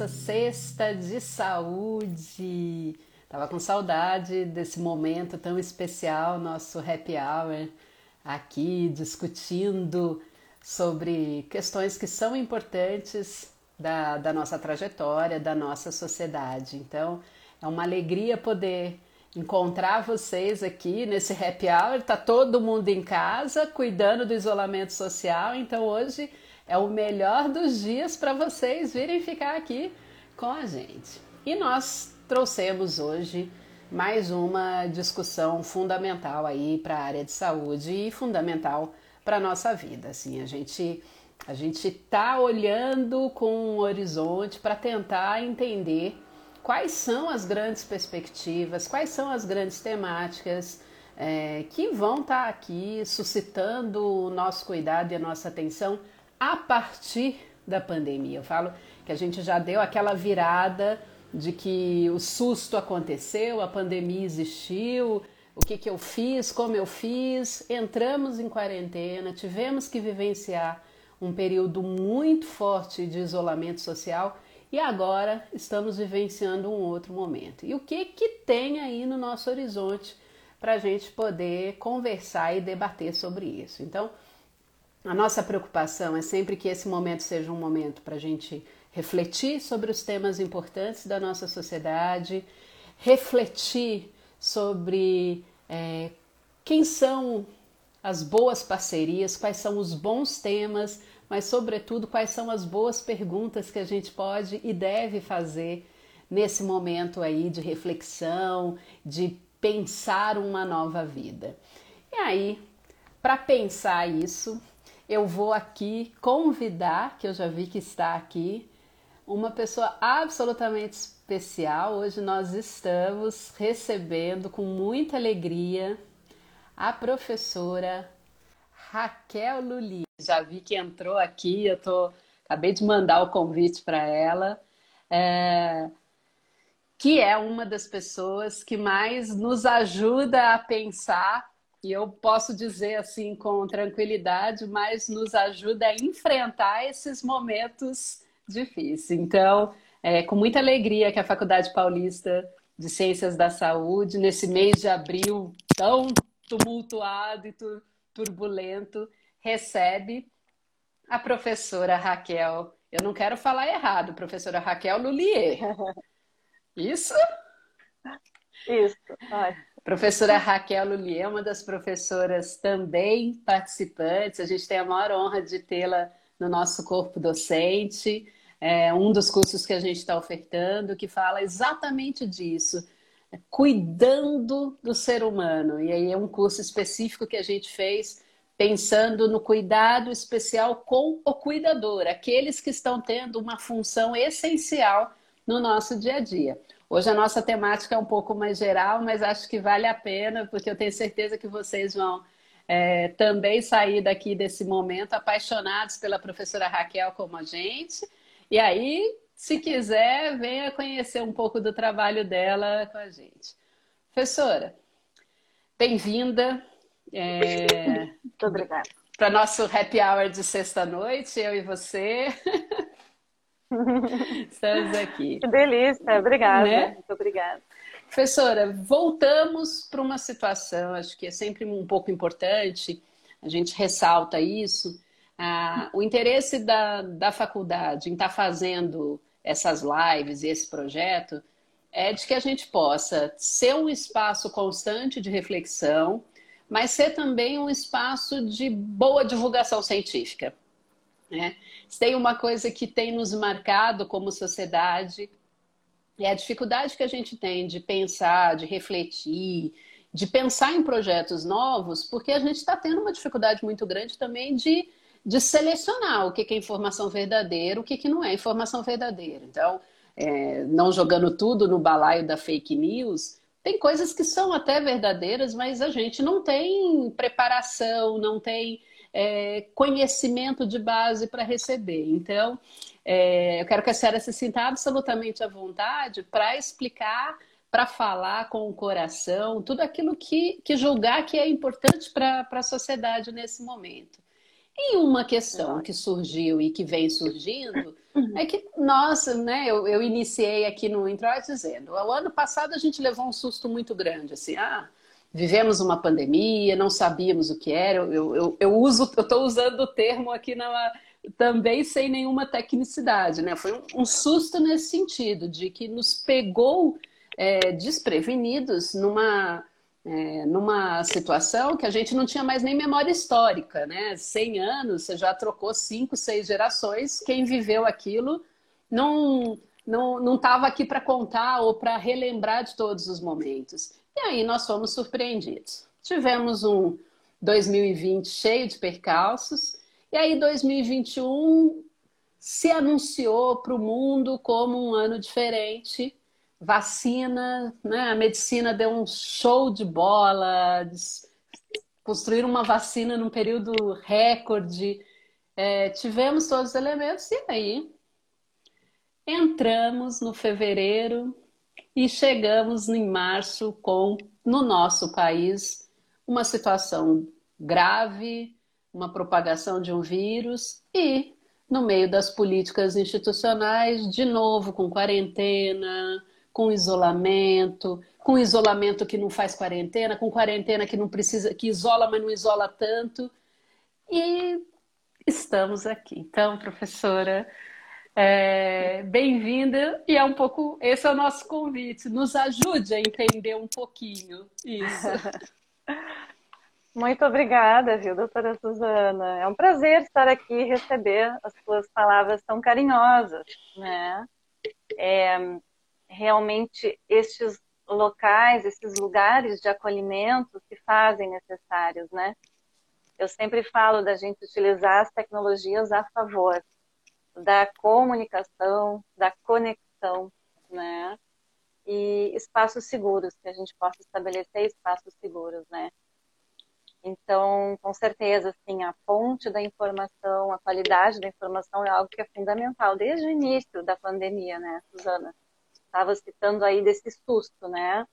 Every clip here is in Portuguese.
nossa sexta de saúde. Tava com saudade desse momento tão especial, nosso happy hour aqui discutindo sobre questões que são importantes da, da nossa trajetória, da nossa sociedade. Então, é uma alegria poder encontrar vocês aqui nesse happy hour. Tá todo mundo em casa, cuidando do isolamento social. Então, hoje é o melhor dos dias para vocês virem ficar aqui com a gente. E nós trouxemos hoje mais uma discussão fundamental aí para a área de saúde e fundamental para a nossa vida. Assim, a gente a gente está olhando com um horizonte para tentar entender quais são as grandes perspectivas, quais são as grandes temáticas é, que vão estar tá aqui suscitando o nosso cuidado e a nossa atenção a partir da pandemia. Eu falo que a gente já deu aquela virada de que o susto aconteceu, a pandemia existiu, o que, que eu fiz, como eu fiz, entramos em quarentena, tivemos que vivenciar um período muito forte de isolamento social e agora estamos vivenciando um outro momento. E o que, que tem aí no nosso horizonte para a gente poder conversar e debater sobre isso? Então, a nossa preocupação é sempre que esse momento seja um momento para a gente refletir sobre os temas importantes da nossa sociedade, refletir sobre é, quem são as boas parcerias, quais são os bons temas, mas, sobretudo, quais são as boas perguntas que a gente pode e deve fazer nesse momento aí de reflexão, de pensar uma nova vida. E aí, para pensar isso, eu vou aqui convidar, que eu já vi que está aqui, uma pessoa absolutamente especial. Hoje nós estamos recebendo com muita alegria a professora Raquel Luli. Já vi que entrou aqui, eu tô, acabei de mandar o convite para ela. É, que é uma das pessoas que mais nos ajuda a pensar e eu posso dizer assim com tranquilidade, mas nos ajuda a enfrentar esses momentos difíceis. Então, é com muita alegria que a Faculdade Paulista de Ciências da Saúde, nesse mês de abril tão tumultuado e turbulento, recebe a professora Raquel. Eu não quero falar errado, professora Raquel Lulier. Isso? Isso. Ai. Professora Raquel Lulier, uma das professoras também participantes. A gente tem a maior honra de tê-la no nosso corpo docente. É um dos cursos que a gente está ofertando que fala exatamente disso, cuidando do ser humano. E aí é um curso específico que a gente fez pensando no cuidado especial com o cuidador, aqueles que estão tendo uma função essencial no nosso dia a dia. Hoje a nossa temática é um pouco mais geral, mas acho que vale a pena, porque eu tenho certeza que vocês vão é, também sair daqui desse momento apaixonados pela professora Raquel como a gente. E aí, se quiser, venha conhecer um pouco do trabalho dela com a gente. Professora, bem-vinda. É, Muito obrigada. Para nosso happy hour de sexta-noite, eu e você. Estamos aqui. Que delícia, obrigada. Né? Muito obrigada. Professora, voltamos para uma situação, acho que é sempre um pouco importante, a gente ressalta isso. Ah, o interesse da, da faculdade em estar tá fazendo essas lives e esse projeto é de que a gente possa ser um espaço constante de reflexão, mas ser também um espaço de boa divulgação científica. Né? tem uma coisa que tem nos marcado como sociedade, é a dificuldade que a gente tem de pensar, de refletir, de pensar em projetos novos, porque a gente está tendo uma dificuldade muito grande também de, de selecionar o que, que é informação verdadeira, o que, que não é informação verdadeira. Então, é, não jogando tudo no balaio da fake news, tem coisas que são até verdadeiras, mas a gente não tem preparação, não tem é, conhecimento de base para receber. Então, é, eu quero que a senhora se sinta absolutamente à vontade para explicar, para falar com o coração, tudo aquilo que, que julgar que é importante para a sociedade nesse momento. E uma questão que surgiu e que vem surgindo é que nós, né, eu, eu iniciei aqui no Introit dizendo, o ano passado a gente levou um susto muito grande, assim, ah, vivemos uma pandemia, não sabíamos o que era, eu, eu, eu uso, eu estou usando o termo aqui na, também sem nenhuma tecnicidade, né? Foi um, um susto nesse sentido, de que nos pegou é, desprevenidos numa é, numa situação que a gente não tinha mais nem memória histórica, né? 100 anos, você já trocou cinco, seis gerações, quem viveu aquilo não não estava aqui para contar ou para relembrar de todos os momentos. E aí nós fomos surpreendidos. Tivemos um 2020 cheio de percalços, e aí 2021 se anunciou para o mundo como um ano diferente, vacina, né? A medicina deu um show de bola, construir uma vacina num período recorde. É, tivemos todos os elementos e aí entramos no fevereiro e chegamos em março com, no nosso país, uma situação grave, uma propagação de um vírus e, no meio das políticas institucionais, de novo com quarentena, com isolamento, com isolamento que não faz quarentena, com quarentena que não precisa, que isola, mas não isola tanto. E estamos aqui. Então, professora, é, bem-vinda e é um pouco esse é o nosso convite. Nos ajude a entender um pouquinho isso. Muito obrigada, viu, doutora Suzana? É um prazer estar aqui e receber as suas palavras tão carinhosas, né? É, realmente estes locais, esses lugares de acolhimento se fazem necessários, né? Eu sempre falo da gente utilizar as tecnologias a favor da comunicação, da conexão, né? E espaços seguros, que a gente possa estabelecer espaços seguros, né? Então, com certeza, assim, a fonte da informação, a qualidade da informação é algo que é fundamental desde o início da pandemia, né, Suzana? estava citando aí desse susto, né?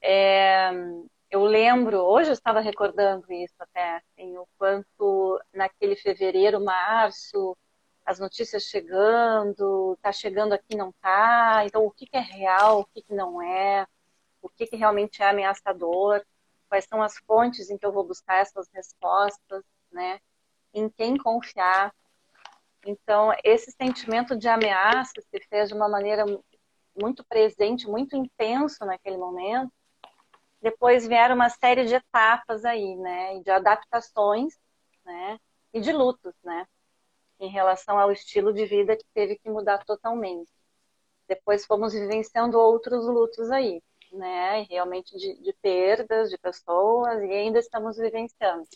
É, eu lembro, hoje eu estava recordando isso até, assim, o quanto naquele fevereiro, março, as notícias chegando, tá chegando aqui, não tá, então o que, que é real, o que, que não é, o que, que realmente é ameaçador, quais são as fontes em que eu vou buscar essas respostas, né? Em quem confiar. Então, esse sentimento de ameaça se fez de uma maneira muito presente, muito intenso naquele momento. Depois vieram uma série de etapas aí, né, e de adaptações, né, e de lutos, né, em relação ao estilo de vida que teve que mudar totalmente. Depois fomos vivenciando outros lutos aí, né, realmente de, de perdas de pessoas e ainda estamos vivenciando.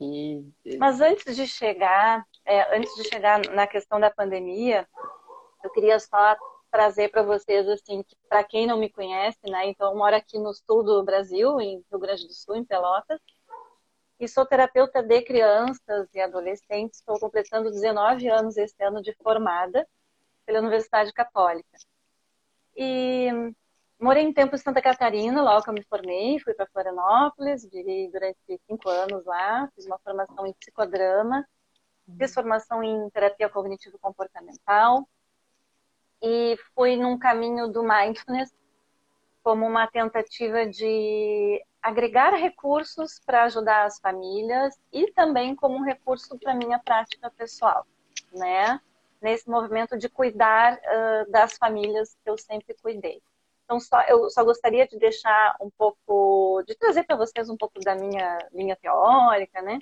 E... Mas antes de chegar, é, antes de chegar na questão da pandemia, eu queria só trazer para vocês, assim, que para quem não me conhece, né, então eu moro aqui no sul do Brasil, em Rio Grande do Sul, em Pelotas, e sou terapeuta de crianças e adolescentes, estou completando 19 anos esse ano de formada pela Universidade Católica. E morei em tempo em Santa Catarina, logo que eu me formei, fui para Florianópolis, vivi durante cinco anos lá, fiz uma formação em psicodrama, fiz formação em terapia cognitivo-comportamental, e fui num caminho do mindfulness como uma tentativa de agregar recursos para ajudar as famílias e também como um recurso para minha prática pessoal, né? Nesse movimento de cuidar uh, das famílias que eu sempre cuidei. Então, só, eu só gostaria de deixar um pouco, de trazer para vocês um pouco da minha linha teórica, né?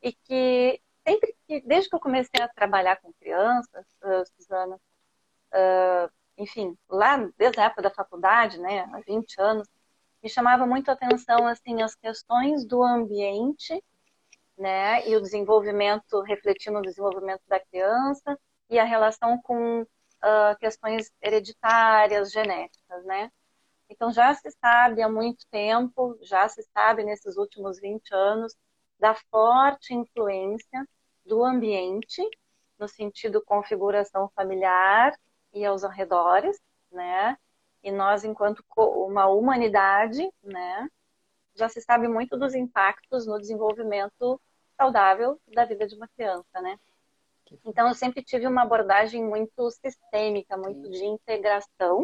E que sempre que, desde que eu comecei a trabalhar com crianças, uh, Suzana, uh, enfim, lá desde a época da faculdade, né, há 20 anos, me chamava muito a atenção assim as questões do ambiente, né, e o desenvolvimento, refletindo no desenvolvimento da criança e a relação com uh, questões hereditárias, genéticas, né? Então já se sabe há muito tempo, já se sabe nesses últimos 20 anos da forte influência do ambiente no sentido configuração familiar e aos arredores, né? E nós, enquanto uma humanidade, né, já se sabe muito dos impactos no desenvolvimento saudável da vida de uma criança, né? Então, eu sempre tive uma abordagem muito sistêmica, muito de integração.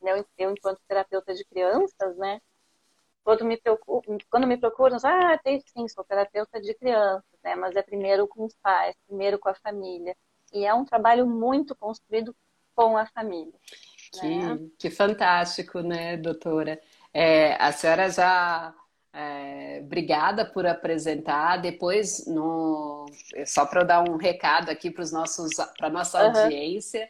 Né? Eu, enquanto terapeuta de crianças, né? Quando me, procuro, quando me procuram, ah, tem sim, sou terapeuta de crianças, né? Mas é primeiro com os pais, primeiro com a família. E é um trabalho muito construído com a família. Que, né? que fantástico, né, doutora? É, a senhora já é, obrigada por apresentar. Depois, no, só para eu dar um recado aqui para a nossa uhum. audiência,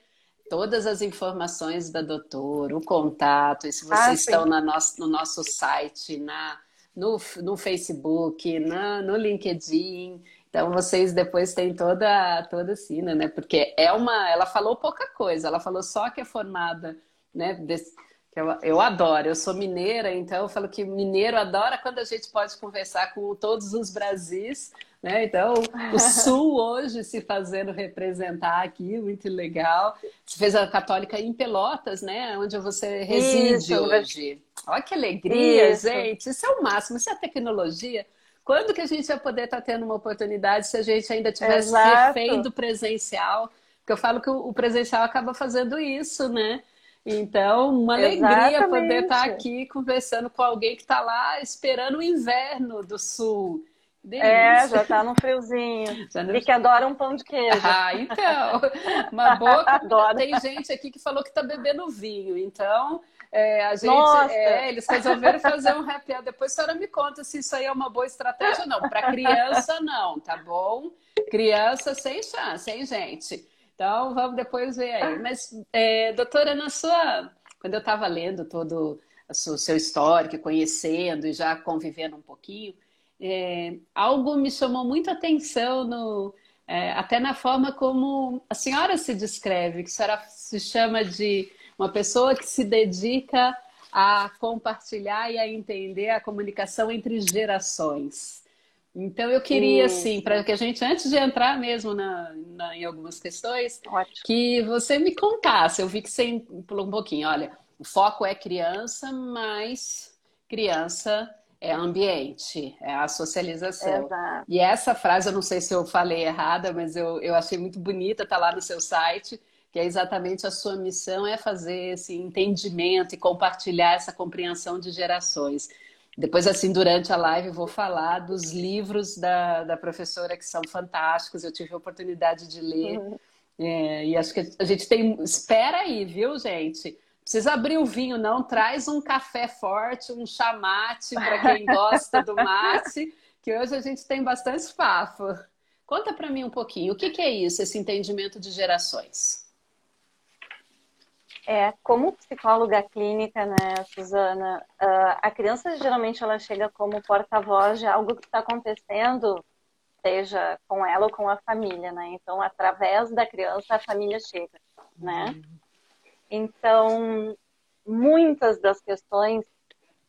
todas as informações da doutora, o contato, e se vocês ah, estão na nosso, no nosso site, na, no, no Facebook, na, no LinkedIn. Então vocês depois têm toda toda a cena, né? Porque é uma, ela falou pouca coisa, ela falou só que é formada, né? Desse, eu, eu adoro, eu sou mineira, então eu falo que mineiro adora quando a gente pode conversar com todos os Brasis, né? Então, o Sul hoje se fazendo representar aqui, muito legal. Você fez a Católica em Pelotas, né? Onde você reside Isso, hoje. Olha que alegria, Isso. gente. Isso é o máximo, isso é a tecnologia. Quando que a gente vai poder estar tendo uma oportunidade se a gente ainda tivesse refém do presencial? Porque eu falo que o presencial acaba fazendo isso, né? Então, uma alegria poder estar aqui conversando com alguém que está lá esperando o inverno do sul. Delícia. É, já está no friozinho. No... E que adora um pão de queijo. Ah, então. Uma boa. Adoro. Tem gente aqui que falou que está bebendo vinho. Então, é, a gente. É, eles resolveram fazer um happy hour. Depois a senhora me conta se isso aí é uma boa estratégia ou não. Para criança, não, tá bom? Criança sem chance, hein, gente? Então, vamos depois ver aí. Mas, é, doutora, na sua. Quando eu estava lendo todo o seu histórico, conhecendo e já convivendo um pouquinho, é, algo me chamou muito atenção no, é, até na forma como a senhora se descreve, que a senhora se chama de uma pessoa que se dedica a compartilhar e a entender a comunicação entre gerações. Então eu queria, assim, para que a gente, antes de entrar mesmo na, na, em algumas questões, Ótimo. que você me contasse. Eu vi que você pulou um pouquinho. Olha, o foco é criança, mas criança é ambiente, é a socialização. Exato. E essa frase, eu não sei se eu falei errada, mas eu, eu achei muito bonita, tá lá no seu site, que é exatamente a sua missão é fazer esse entendimento e compartilhar essa compreensão de gerações. Depois, assim, durante a live, vou falar dos livros da, da professora que são fantásticos. Eu tive a oportunidade de ler. Uhum. É, e acho que a gente tem. Espera aí, viu, gente? Precisa abrir o vinho, não. Traz um café forte, um chamate para quem gosta do mate, que hoje a gente tem bastante espaço. Conta para mim um pouquinho, o que, que é isso, esse entendimento de gerações? É, como psicóloga clínica, né, Suzana, uh, a criança geralmente ela chega como porta-voz de algo que está acontecendo, seja com ela ou com a família, né? Então, através da criança, a família chega, né? Então, muitas das questões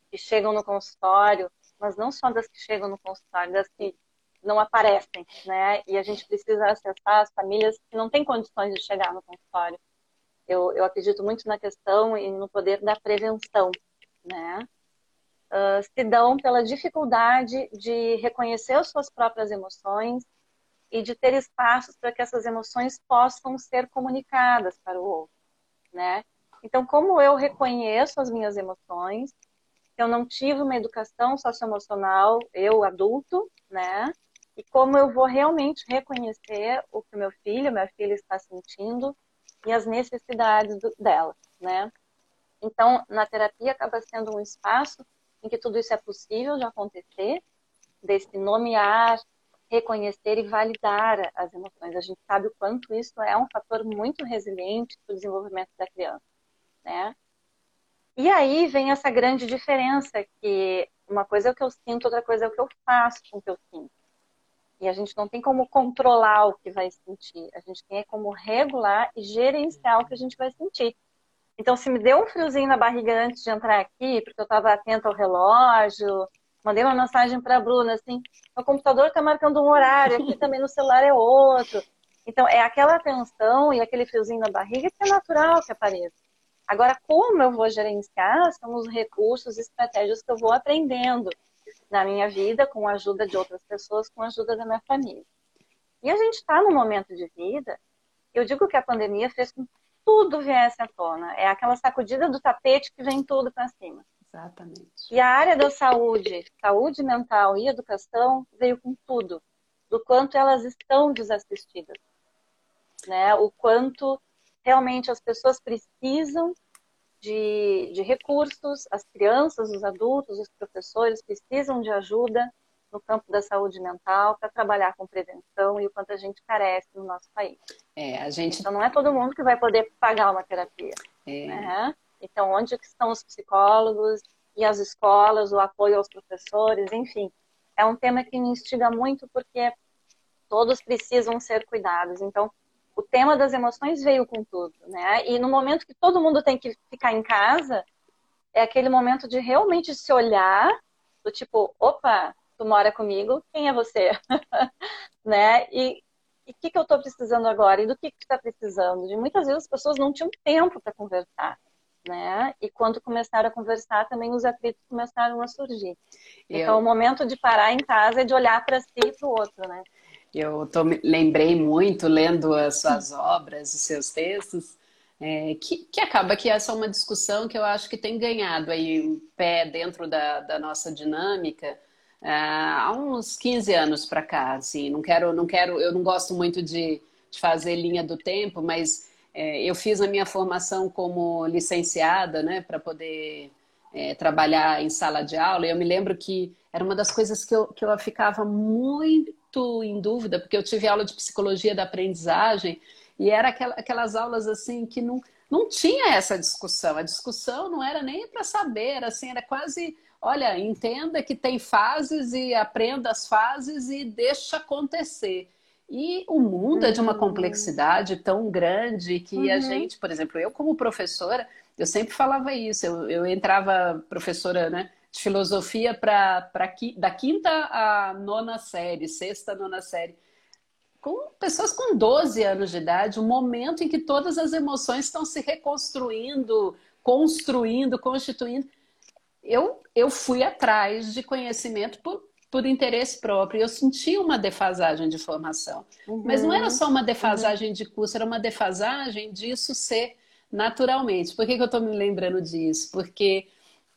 que chegam no consultório, mas não só das que chegam no consultório, das que não aparecem, né? E a gente precisa acessar as famílias que não têm condições de chegar no consultório eu, eu acredito muito na questão e no poder da prevenção, né? Uh, se dão pela dificuldade de reconhecer as suas próprias emoções e de ter espaços para que essas emoções possam ser comunicadas para o outro, né? Então, como eu reconheço as minhas emoções, eu não tive uma educação socioemocional, eu adulto, né? E como eu vou realmente reconhecer o que meu filho, minha filha está sentindo e as necessidades do, dela, né? Então, na terapia acaba sendo um espaço em que tudo isso é possível de acontecer, desse nomear, reconhecer e validar as emoções. A gente sabe o quanto isso é um fator muito resiliente para o desenvolvimento da criança, né? E aí vem essa grande diferença que uma coisa é o que eu sinto, outra coisa é o que eu faço com o que eu sinto. E a gente não tem como controlar o que vai sentir. A gente tem como regular e gerenciar o que a gente vai sentir. Então, se me deu um friozinho na barriga antes de entrar aqui, porque eu estava atenta ao relógio, mandei uma mensagem para a Bruna, assim, o computador está marcando um horário, aqui também no celular é outro. Então, é aquela tensão e aquele friozinho na barriga que é natural que apareça. Agora, como eu vou gerenciar são os recursos e estratégias que eu vou aprendendo na minha vida, com a ajuda de outras pessoas, com a ajuda da minha família. E a gente está num momento de vida, eu digo que a pandemia fez com que tudo viesse à tona. É aquela sacudida do tapete que vem tudo para cima. Exatamente. E a área da saúde, saúde mental e educação, veio com tudo. Do quanto elas estão desassistidas. Né? O quanto realmente as pessoas precisam de, de recursos, as crianças, os adultos, os professores precisam de ajuda no campo da saúde mental para trabalhar com prevenção e o quanto a gente carece no nosso país. É, a gente... Então não é todo mundo que vai poder pagar uma terapia. É. Né? Então onde estão os psicólogos e as escolas, o apoio aos professores, enfim. É um tema que me instiga muito porque todos precisam ser cuidados. Então o tema das emoções veio com tudo, né? E no momento que todo mundo tem que ficar em casa, é aquele momento de realmente se olhar, do tipo, opa, tu mora comigo, quem é você? né? E o que, que eu estou precisando agora? E do que, que tu está precisando? De muitas vezes as pessoas não tinham tempo para conversar. Né? E quando começaram a conversar, também os atritos começaram a surgir. Eu... Então, o momento de parar em casa é de olhar para si e para o outro, né? Eu tô, lembrei muito, lendo as suas obras, os seus textos, é, que, que acaba que essa é uma discussão que eu acho que tem ganhado aí um pé dentro da, da nossa dinâmica é, há uns 15 anos para cá. Assim, não quero, não quero, eu não gosto muito de, de fazer linha do tempo, mas é, eu fiz a minha formação como licenciada, né, para poder é, trabalhar em sala de aula. E eu me lembro que era uma das coisas que eu, que eu ficava muito muito em dúvida, porque eu tive aula de psicologia da aprendizagem e era aquelas aulas assim que não, não tinha essa discussão. A discussão não era nem para saber, assim, era quase, olha, entenda que tem fases e aprenda as fases e deixa acontecer. E o mundo uhum. é de uma uhum. complexidade tão grande que uhum. a gente, por exemplo, eu como professora, eu sempre falava isso, eu, eu entrava professora, né? De filosofia para da quinta à nona série, sexta, nona série. Com pessoas com 12 anos de idade, um momento em que todas as emoções estão se reconstruindo, construindo, constituindo. Eu, eu fui atrás de conhecimento por, por interesse próprio. Eu senti uma defasagem de formação. Uhum. Mas não era só uma defasagem uhum. de curso, era uma defasagem disso ser naturalmente. Por que, que eu estou me lembrando disso? Porque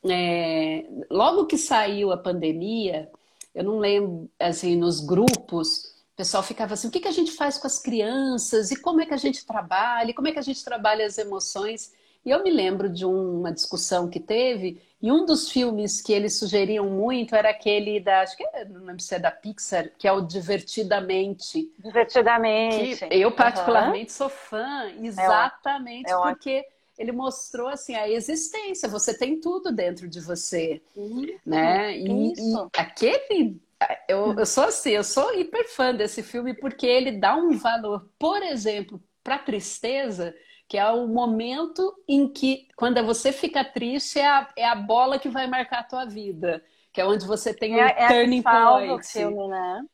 é, logo que saiu a pandemia, eu não lembro, assim, nos grupos, o pessoal ficava assim, o que, que a gente faz com as crianças? E como é que a gente trabalha? E como é que a gente trabalha as emoções? E eu me lembro de uma discussão que teve, e um dos filmes que eles sugeriam muito era aquele da, acho que é, não lembro se é da Pixar, que é o Divertidamente. Divertidamente. eu particularmente uhum. sou fã, exatamente é, é porque ele mostrou assim a existência. Você tem tudo dentro de você, uhum. né? E, e, aquele eu, eu sou assim, eu sou hiper fã desse filme porque ele dá um valor, por exemplo, para tristeza, que é o momento em que, quando você fica triste, é a, é a bola que vai marcar a tua vida, que é onde você tem o é, turning é point. O filme, né?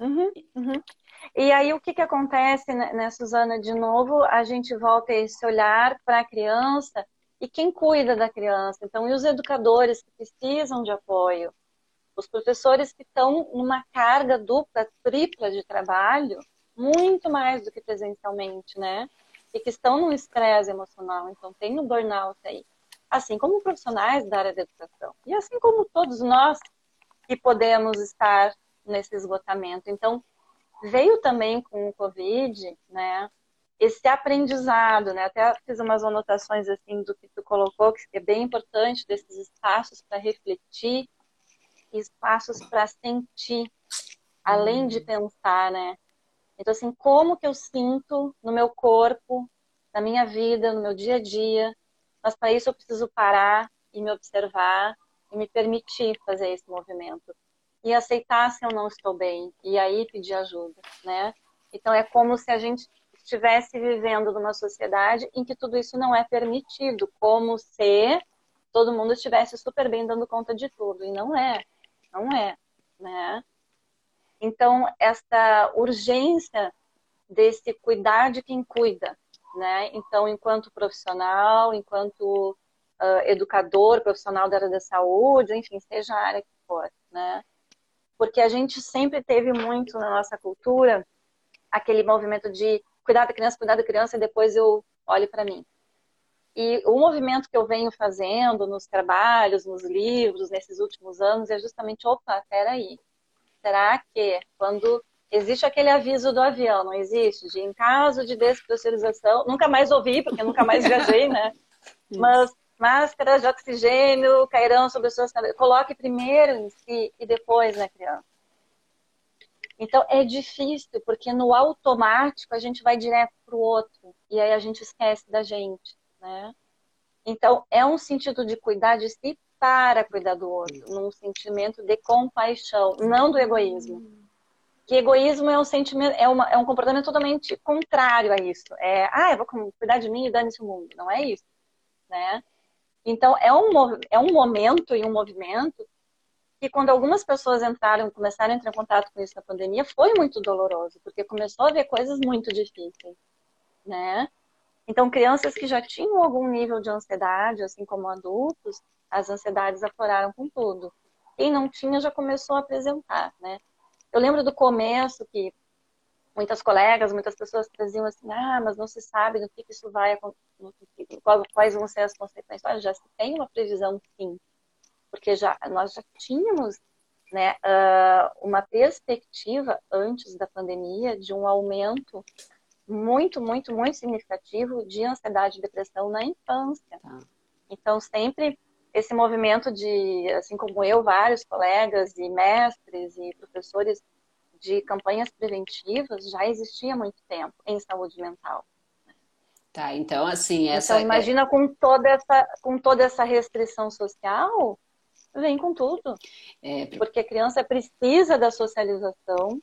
Uhum, uhum. E aí o que, que acontece, né, Suzana? De novo, a gente volta esse olhar para a criança e quem cuida da criança. Então, e os educadores que precisam de apoio, os professores que estão numa carga dupla, tripla de trabalho, muito mais do que presencialmente, né? E que estão num estresse emocional. Então, tem um burnout aí. Assim como profissionais da área da educação. E assim como todos nós que podemos estar nesse esgotamento. Então, veio também com o Covid, né? Esse aprendizado, né? Até fiz umas anotações assim do que tu colocou, que é bem importante desses espaços para refletir, espaços para sentir, além de pensar, né? Então assim, como que eu sinto no meu corpo, na minha vida, no meu dia a dia? Mas para isso eu preciso parar e me observar e me permitir fazer esse movimento e aceitar se eu não estou bem e aí pedir ajuda, né? Então é como se a gente estivesse vivendo numa sociedade em que tudo isso não é permitido, como se todo mundo estivesse super bem dando conta de tudo e não é, não é, né? Então essa urgência desse cuidar de quem cuida, né? Então enquanto profissional, enquanto uh, educador, profissional da área da saúde, enfim, seja a área for, né? Porque a gente sempre teve muito na nossa cultura aquele movimento de cuidar da criança, cuidar da criança e depois eu olho para mim. E o movimento que eu venho fazendo nos trabalhos, nos livros, nesses últimos anos, é justamente, opa, peraí, será que quando existe aquele aviso do avião, não existe? De em caso de despressurização, nunca mais ouvi, porque nunca mais viajei, né? Mas máscaras de oxigênio cairão sobre as suas cabeças. Coloque primeiro em si e depois na criança. Então é difícil, porque no automático a gente vai direto para o outro e aí a gente esquece da gente, né? Então é um sentido de cuidar de si para cuidar do outro, num sentimento de compaixão, não do egoísmo. Que egoísmo é um sentimento, é, uma, é um comportamento totalmente contrário a isso. É, ah, eu vou cuidar de mim e dane-se o mundo. Não é isso, né? Então é um, é um momento e um movimento que quando algumas pessoas entraram, começaram a entrar em contato com isso na pandemia, foi muito doloroso, porque começou a ver coisas muito difíceis, né? Então, crianças que já tinham algum nível de ansiedade, assim como adultos, as ansiedades afloraram com tudo. Quem não tinha já começou a apresentar, né? Eu lembro do começo que muitas colegas, muitas pessoas traziam assim, ah, mas não se sabe no que, que isso vai, quais vão ser as consequências. Olha, já se tem uma previsão, sim, porque já nós já tínhamos né, uh, uma perspectiva antes da pandemia de um aumento muito, muito, muito significativo de ansiedade e depressão na infância. Tá. Então, sempre esse movimento de, assim como eu, vários colegas e mestres e professores de campanhas preventivas já existia há muito tempo em saúde mental. Tá, então assim, essa Então imagina com toda essa com toda essa restrição social, vem com tudo. É... Porque a criança precisa da socialização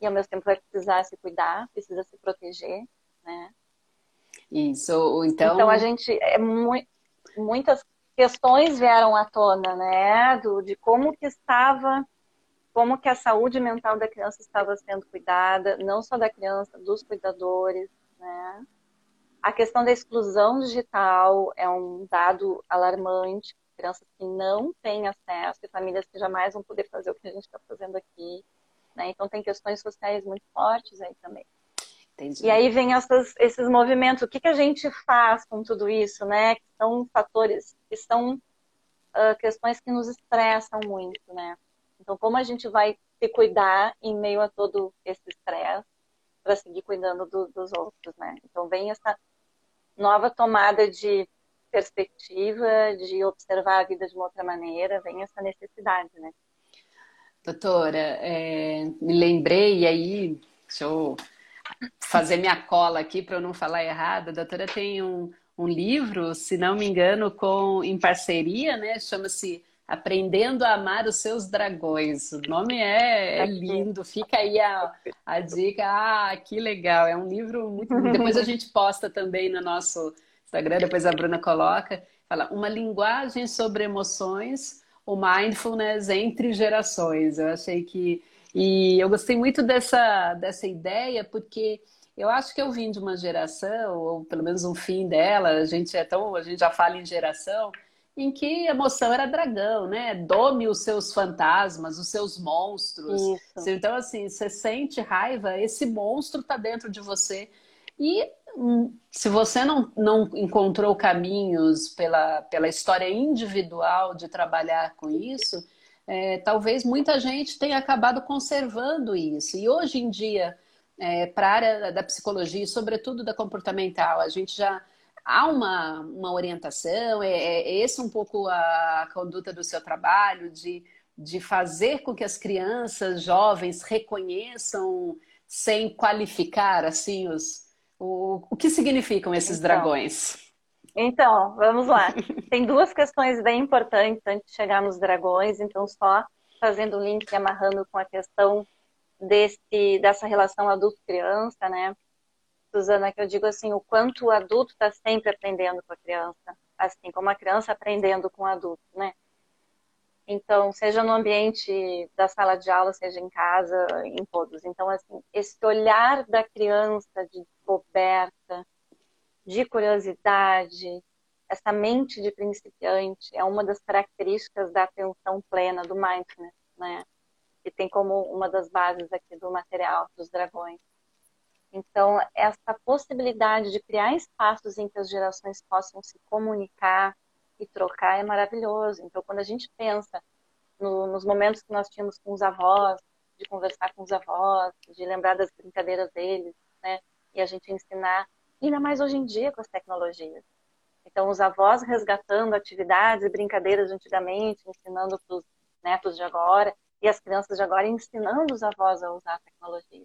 e ao mesmo tempo vai precisar se cuidar, precisa se proteger, né? Isso, então Então a gente é muito muitas questões vieram à tona, né, do, de como que estava, como que a saúde mental da criança estava sendo cuidada, não só da criança, dos cuidadores, né. A questão da exclusão digital é um dado alarmante, crianças que não têm acesso e famílias que jamais vão poder fazer o que a gente está fazendo aqui, né, então tem questões sociais muito fortes aí também. Entendi. E aí vem essas, esses movimentos. O que, que a gente faz com tudo isso, né? Que são fatores, que são uh, questões que nos estressam muito, né? Então, como a gente vai se cuidar em meio a todo esse estresse para seguir cuidando do, dos outros, né? Então, vem essa nova tomada de perspectiva, de observar a vida de uma outra maneira, vem essa necessidade, né? Doutora, é, me lembrei, e aí, deixa eu fazer minha cola aqui para eu não falar errado. A doutora tem um, um livro, se não me engano, com em parceria, né? Chama-se Aprendendo a Amar os Seus Dragões. O nome é, é lindo, fica aí a, a dica. Ah, que legal! É um livro muito. Depois a gente posta também no nosso Instagram, depois a Bruna coloca. Fala, uma linguagem sobre emoções, o mindfulness entre gerações. Eu achei que e eu gostei muito dessa, dessa ideia, porque eu acho que eu vim de uma geração, ou pelo menos um fim dela, a gente é tão, a gente já fala em geração, em que a emoção era dragão, né? Dome os seus fantasmas, os seus monstros. Isso. Então, assim, você sente raiva, esse monstro está dentro de você. E hum, se você não, não encontrou caminhos pela, pela história individual de trabalhar com isso, é, talvez muita gente tenha acabado conservando isso. E hoje em dia, é, para a área da psicologia, e sobretudo da comportamental, a gente já há uma, uma orientação, é, é, é esse um pouco a conduta do seu trabalho, de, de fazer com que as crianças, jovens, reconheçam sem qualificar assim os, o, o que significam esses então, dragões. Então, vamos lá. Tem duas questões bem importantes antes de chegar nos dragões, então só fazendo o link e amarrando com a questão desse, dessa relação adulto-criança, né? Suzana, que eu digo assim, o quanto o adulto está sempre aprendendo com a criança, assim como a criança aprendendo com o adulto, né? Então, seja no ambiente da sala de aula, seja em casa, em todos. Então, assim, esse olhar da criança de descoberta, de curiosidade, essa mente de principiante é uma das características da atenção plena, do mindfulness, né? Que tem como uma das bases aqui do material dos dragões. Então, essa possibilidade de criar espaços em que as gerações possam se comunicar e trocar é maravilhoso. Então, quando a gente pensa no, nos momentos que nós tínhamos com os avós, de conversar com os avós, de lembrar das brincadeiras deles, né? E a gente ensinar, ainda mais hoje em dia com as tecnologias. Então, os avós resgatando atividades e brincadeiras de antigamente, ensinando para os netos de agora, e as crianças de agora ensinando os avós a usar a tecnologia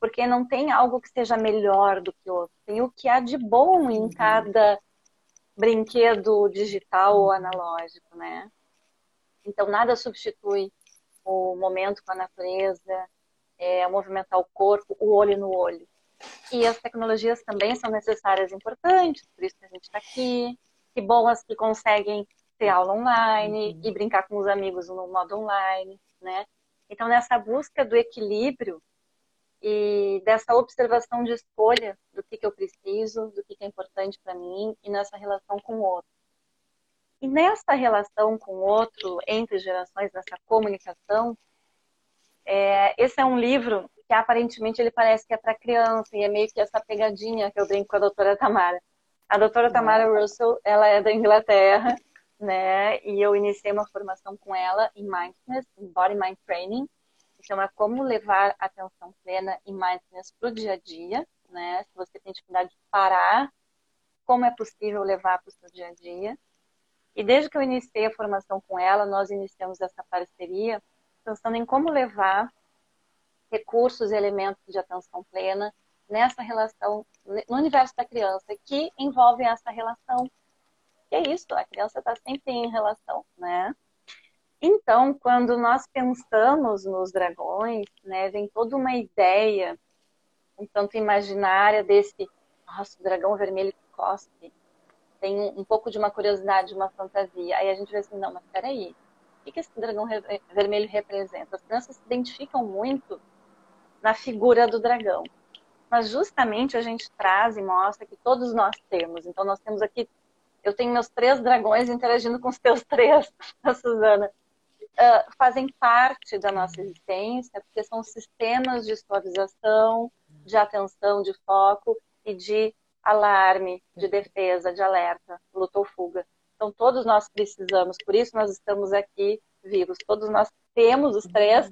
porque não tem algo que seja melhor do que o outro. Tem o que há de bom em uhum. cada brinquedo digital ou analógico, né? Então nada substitui o momento com a natureza, é, movimentar o corpo, o olho no olho. E as tecnologias também são necessárias e importantes, por isso que a gente está aqui. Que bom as que conseguem ter aula online uhum. e brincar com os amigos no modo online, né? Então nessa busca do equilíbrio e dessa observação de escolha do que, que eu preciso, do que, que é importante para mim e nessa relação com o outro. E nessa relação com o outro, entre gerações, nessa comunicação, é, esse é um livro que aparentemente ele parece que é para criança e é meio que essa pegadinha que eu brinco com a doutora Tamara. A doutora Tamara Russell, ela é da Inglaterra, né? E eu iniciei uma formação com ela em mindfulness, em body mind training, chama Como Levar Atenção Plena e Mindfulness para o Dia a Dia, né? Se você tem dificuldade de parar, como é possível levar para o seu dia a dia. E desde que eu iniciei a formação com ela, nós iniciamos essa parceria pensando em como levar recursos e elementos de atenção plena nessa relação, no universo da criança, que envolve essa relação. E é isso, a criança está sempre em relação, né? Então, quando nós pensamos nos dragões, né, vem toda uma ideia um tanto imaginária desse, nossa, o dragão vermelho que cospe. Tem um, um pouco de uma curiosidade, uma fantasia. Aí a gente vê assim, não, mas peraí, o que esse dragão vermelho representa? As crianças se identificam muito na figura do dragão. Mas justamente a gente traz e mostra que todos nós temos. Então nós temos aqui, eu tenho meus três dragões interagindo com os teus três, Suzana uh, fazem parte da nossa existência, porque são sistemas de suavização, de atenção, de foco e de alarme, de defesa, de alerta, luta ou fuga. Então, todos nós precisamos, por isso nós estamos aqui vivos. Todos nós temos os três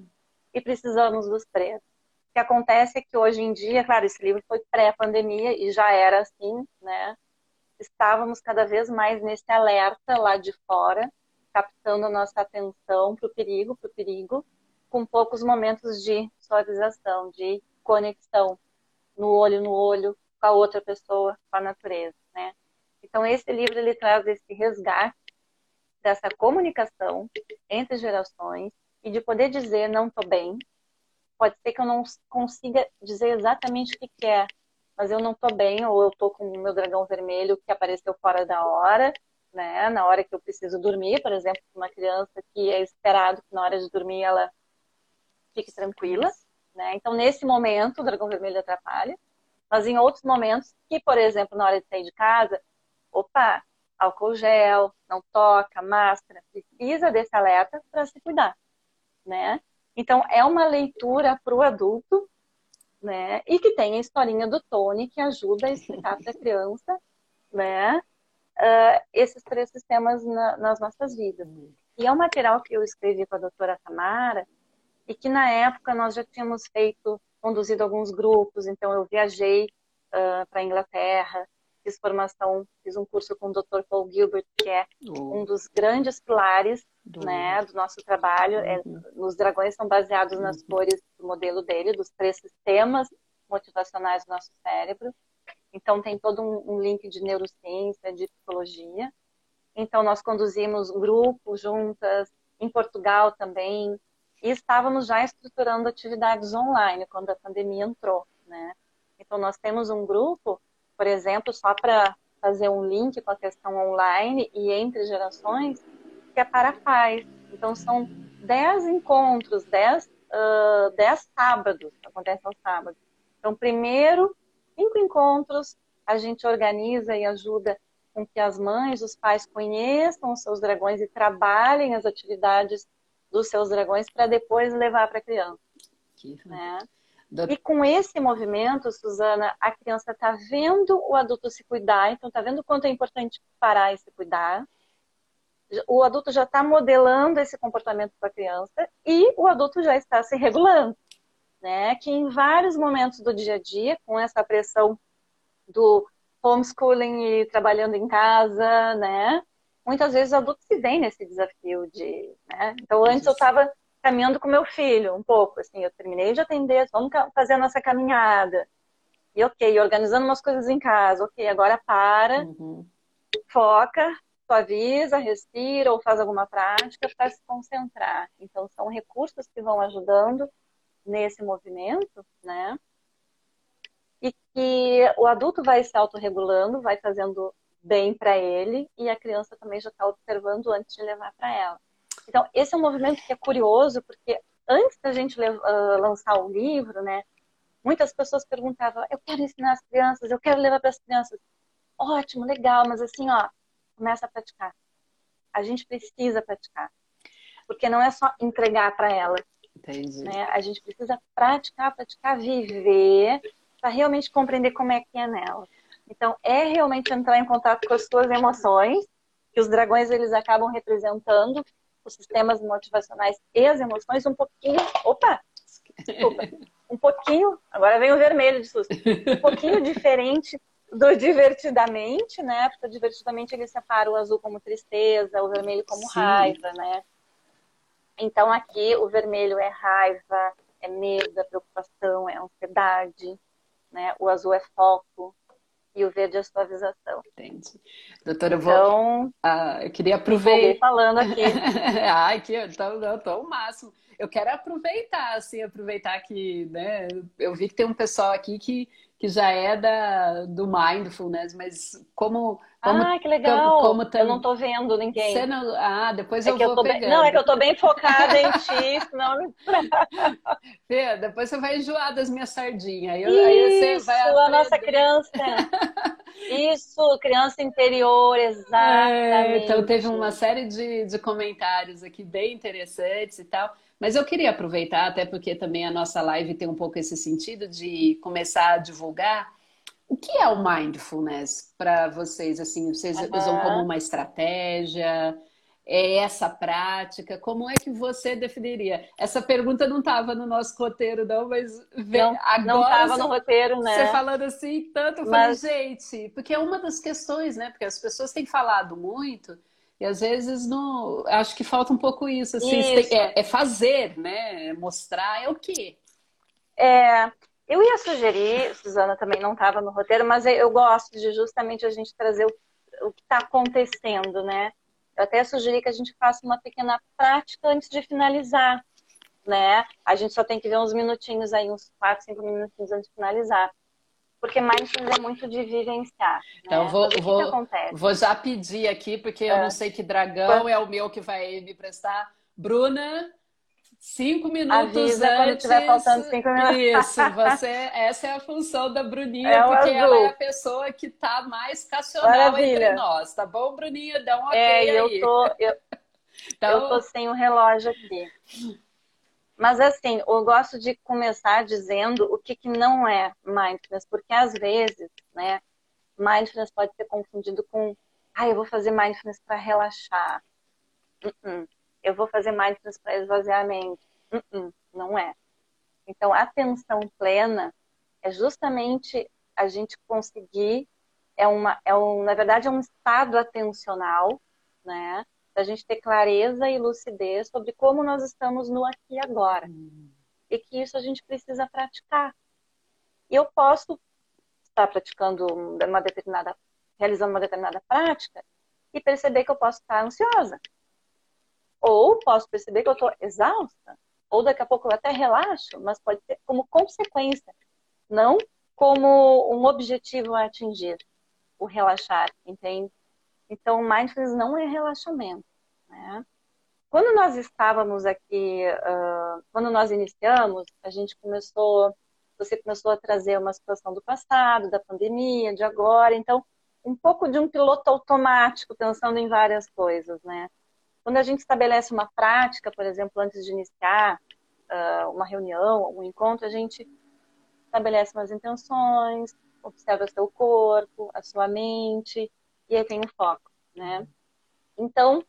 e precisamos dos três. O que acontece é que hoje em dia, claro, esse livro foi pré-pandemia e já era assim, né? Estávamos cada vez mais nesse alerta lá de fora, captando a nossa atenção para o perigo, para o perigo, com poucos momentos de suavização, de conexão no olho no olho com a outra pessoa, com a natureza, né? Então esse livro ele traz esse resgate dessa comunicação entre gerações e de poder dizer não estou bem. Pode ser que eu não consiga dizer exatamente o que, que é, mas eu não estou bem ou eu estou com o meu dragão vermelho que apareceu fora da hora né? Na hora que eu preciso dormir, por exemplo, uma criança que é esperado que na hora de dormir ela fique tranquila, né? Então, nesse momento, o dragão vermelho atrapalha. Mas em outros momentos, que, por exemplo, na hora de sair de casa, opa, álcool gel, não toca, máscara, precisa desse alerta para se cuidar, né? Então, é uma leitura para o adulto, né? E que tem a historinha do Tony que ajuda a explicar para a criança, né? Uh, esses três sistemas na, nas nossas vidas. E é um material que eu escrevi com a doutora Tamara e que na época nós já tínhamos feito, conduzido alguns grupos, então eu viajei uh, para a Inglaterra, fiz formação, fiz um curso com o Dr. Paul Gilbert, que é oh. um dos grandes pilares do, né, do nosso trabalho. É, uhum. É, os dragões são baseados nas uhum. cores do modelo dele, dos três sistemas motivacionais do nosso cérebro. Então, tem todo um, um link de neurociência, de psicologia. Então, nós conduzimos grupos juntas, em Portugal também, e estávamos já estruturando atividades online quando a pandemia entrou, né? Então, nós temos um grupo, por exemplo, só para fazer um link com a questão online e entre gerações, que é para paz. Então, são 10 encontros, 10, uh, 10 sábados, acontece aos sábados. Então, primeiro cinco encontros, a gente organiza e ajuda com que as mães, os pais conheçam os seus dragões e trabalhem as atividades dos seus dragões para depois levar para a criança. Né? E com esse movimento, Suzana, a criança está vendo o adulto se cuidar, então está vendo o quanto é importante parar e se cuidar. O adulto já está modelando esse comportamento para a criança e o adulto já está se regulando. Né? Que em vários momentos do dia a dia, com essa pressão do homeschooling e trabalhando em casa, né? Muitas vezes os adultos se veem nesse desafio de, né? Então antes eu estava caminhando com meu filho um pouco, assim, eu terminei de atender, vamos fazer a nossa caminhada. E ok, organizando umas coisas em casa, ok, agora para, uhum. foca, suaviza, respira ou faz alguma prática para se concentrar. Então são recursos que vão ajudando nesse movimento, né? E que o adulto vai se autorregulando, vai fazendo bem para ele e a criança também já está observando antes de levar para ela. Então, esse é um movimento que é curioso, porque antes da gente uh, lançar o livro, né, muitas pessoas perguntavam: eu quero ensinar as crianças, eu quero levar para as crianças. Ótimo, legal, mas assim, ó, começa a praticar. A gente precisa praticar. Porque não é só entregar para ela. Entendi. Né? A gente precisa praticar, praticar, viver, para realmente compreender como é que é nela. Então, é realmente entrar em contato com as suas emoções, que os dragões eles acabam representando os sistemas motivacionais e as emoções um pouquinho. Opa! Desculpa. Um pouquinho. Agora vem o vermelho de susto. Um pouquinho diferente do divertidamente, né? Porque o divertidamente ele separa o azul como tristeza, o vermelho como Sim. raiva, né? Então aqui o vermelho é raiva, é medo, é preocupação, é ansiedade, né? O azul é foco, e o verde é suavização. Entendi. Doutora, eu vou. Então, ah, eu queria aproveitar. falando aqui. Ai, que eu tô, eu tô o máximo. Eu quero aproveitar, assim, aproveitar que, né? Eu vi que tem um pessoal aqui que, que já é da, do mindfulness, mas como. Como ah, que legal! Como, como eu não tô vendo ninguém. Não... Ah, depois é eu vou eu pegando. Bem... Não, é que eu tô bem focada em ti, senão... Fê, depois você vai enjoar das minhas sardinhas. Isso, aí você vai a nossa criança. Isso, criança interior, exatamente. É, então teve uma série de, de comentários aqui bem interessantes e tal. Mas eu queria aproveitar, até porque também a nossa live tem um pouco esse sentido de começar a divulgar. O que é o mindfulness para vocês? Assim, vocês uhum. usam como uma estratégia? É essa prática? Como é que você definiria? Essa pergunta não estava no nosso roteiro, não, mas não, agora não estava no roteiro, né? Você falando assim tanto, eu mas... falei, gente, porque é uma das questões, né? Porque as pessoas têm falado muito e às vezes não. Acho que falta um pouco isso. Assim, isso. É, é, fazer, né? É mostrar é o quê? É, eu ia sugerir, Suzana também não estava no roteiro, mas eu gosto de justamente a gente trazer o, o que está acontecendo, né? Eu até sugeri que a gente faça uma pequena prática antes de finalizar, né? A gente só tem que ver uns minutinhos aí, uns 4, 5 minutinhos antes de finalizar porque mindfulness é muito de vivenciar. Então, né? vou, vou, vou já pedir aqui, porque é. eu não sei que dragão é o meu que vai me prestar. Bruna, cinco minutos Avisa antes. quando estiver faltando cinco minutos. Isso, você, essa é a função da Bruninha, é porque azul. ela é a pessoa que está mais cacional Maravilha. entre nós, tá bom, Bruninha? Dá um ok é, aí. Eu tô, eu, então... eu tô sem o relógio aqui. Mas assim, eu gosto de começar dizendo o que, que não é mindfulness, porque às vezes, né, mindfulness pode ser confundido com, ah, eu vou fazer mindfulness para relaxar. Uh -uh. Eu vou fazer mindfulness para esvaziar a mente. Uh não é. Então, a atenção plena é justamente a gente conseguir, é uma, é um, na verdade, é um estado atencional, né? da gente ter clareza e lucidez sobre como nós estamos no aqui e agora. E que isso a gente precisa praticar. E eu posso estar praticando uma determinada, realizando uma determinada prática e perceber que eu posso estar ansiosa. Ou posso perceber que eu estou exausta. Ou daqui a pouco eu até relaxo, mas pode ser como consequência, não como um objetivo a atingir, o relaxar, entende? Então, mindfulness não é relaxamento. Né? Quando nós estávamos aqui, uh, quando nós iniciamos, a gente começou, você começou a trazer uma situação do passado, da pandemia, de agora. Então, um pouco de um piloto automático, pensando em várias coisas, né? Quando a gente estabelece uma prática, por exemplo, antes de iniciar uh, uma reunião, um encontro, a gente estabelece umas intenções, observa seu corpo, a sua mente, e aí tem um foco, né? Então,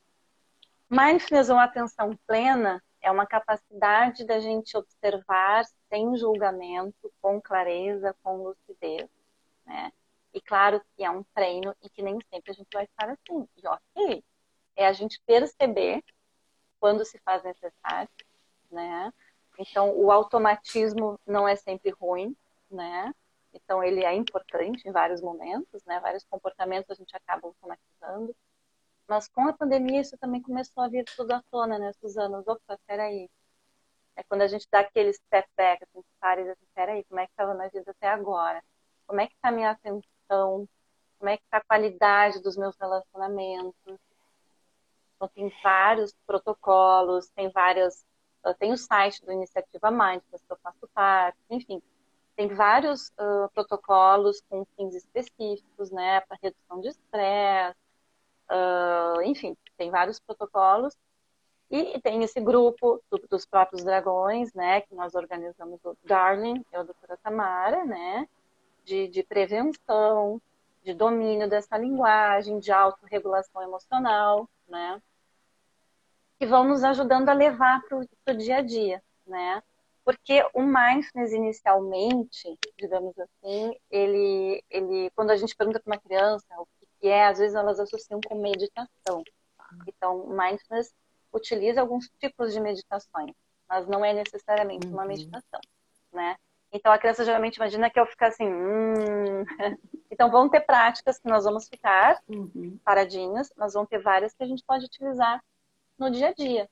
mindfulness ou atenção plena é uma capacidade da gente observar sem julgamento, com clareza, com lucidez, né? E claro que é um treino e que nem sempre a gente vai estar assim. E ok, é a gente perceber quando se faz necessário, né? Então, o automatismo não é sempre ruim, né? Então, ele é importante em vários momentos, né? Vários comportamentos a gente acaba automatizando. Mas com a pandemia isso também começou a vir tudo à tona, né, Suzana? Opa, peraí. É quando a gente dá aquele step back, assim, para e diz assim, peraí, como é que estava na vida até agora? Como é que está a minha atenção? Como é que está a qualidade dos meus relacionamentos? Então, tem vários protocolos, tem várias. Tem o site do Iniciativa Mindfulness, que eu faço parte, enfim. Tem vários uh, protocolos com fins específicos, né, para redução de estresse, uh, enfim, tem vários protocolos. E tem esse grupo do, dos próprios dragões, né, que nós organizamos o Darling, é a doutora Tamara, né, de, de prevenção, de domínio dessa linguagem, de autorregulação emocional, né? Que vão nos ajudando a levar para o dia a dia, né? Porque o mindfulness inicialmente, digamos assim, ele, ele, quando a gente pergunta para uma criança o que, é, às vezes elas associam com meditação. Então, mindfulness utiliza alguns tipos de meditações, mas não é necessariamente uma uhum. meditação, né? Então a criança geralmente imagina que eu ficar assim, hum. Então vão ter práticas que nós vamos ficar uhum. paradinhas, mas vão ter várias que a gente pode utilizar no dia a dia,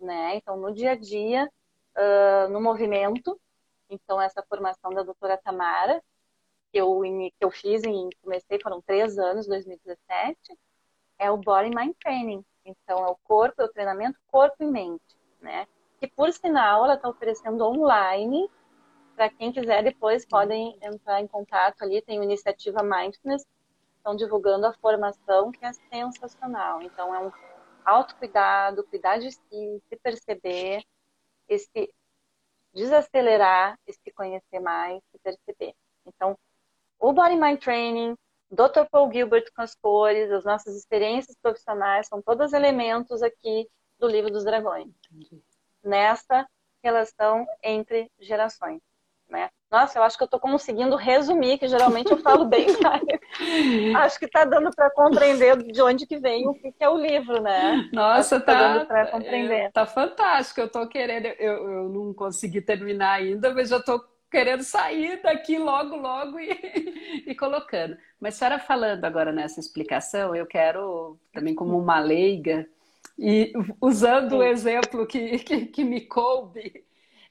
né? Então no dia a dia, uh, no movimento. Então essa formação da doutora Tamara que eu que eu fiz e comecei foram três anos, 2017, é o Body Mind Training. Então é o corpo, é o treinamento corpo e mente, né? Que por sinal ela está oferecendo online para quem quiser, depois podem entrar em contato ali, tem iniciativa Mindfulness, estão divulgando a formação que é sensacional. Então, é um autocuidado, cuidar de si, se perceber, esse desacelerar, se conhecer mais, se perceber. Então, o Body Mind Training, Dr. Paul Gilbert com as cores, as nossas experiências profissionais, são todos elementos aqui do Livro dos Dragões. Entendi. Nessa relação entre gerações né? Nossa, eu acho que eu estou conseguindo resumir, que geralmente eu falo bem acho que está dando para compreender de onde que vem o que, é o livro, né? Nossa, tá, tá dando para compreender. É, tá fantástico. Eu estou querendo, eu, eu não consegui terminar ainda, mas já estou querendo sair daqui logo, logo e, e colocando. Mas a senhora falando agora nessa explicação, eu quero também como uma leiga e usando o exemplo que, que, que me coube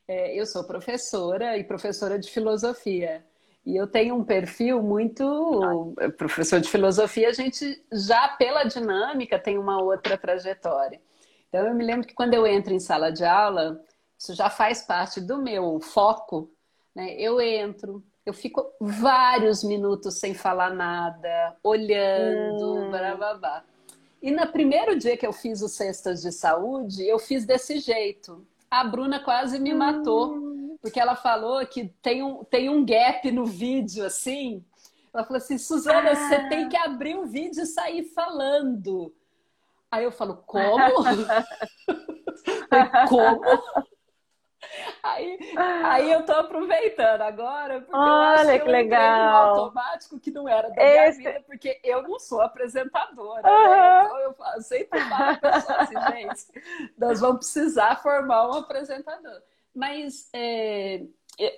é, eu sou professora e professora de filosofia. E eu tenho um perfil muito. Professor de filosofia, a gente já pela dinâmica tem uma outra trajetória. Então eu me lembro que quando eu entro em sala de aula, isso já faz parte do meu foco. Né? Eu entro, eu fico vários minutos sem falar nada, olhando, hum. blá, E no primeiro dia que eu fiz o Cestas de Saúde, eu fiz desse jeito a Bruna quase me matou, hum. porque ela falou que tem um, tem um gap no vídeo, assim. Ela falou assim, Suzana, ah. você tem que abrir o vídeo e sair falando. Aí eu falo, como? como? Aí, aí eu tô aproveitando agora, porque Olha, eu acho que, que legal. Um automático que não era da Esse... minha vida, porque eu não sou apresentadora, uhum. né? Então eu falo, sempre falo pessoa assim, gente, nós vamos precisar formar um apresentador. Mas é,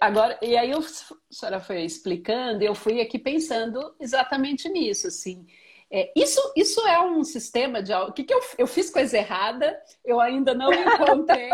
agora, e aí eu, a senhora foi explicando, eu fui aqui pensando exatamente nisso, assim. É, isso, isso é um sistema de O que, que eu, eu fiz coisa errada? Eu ainda não encontrei.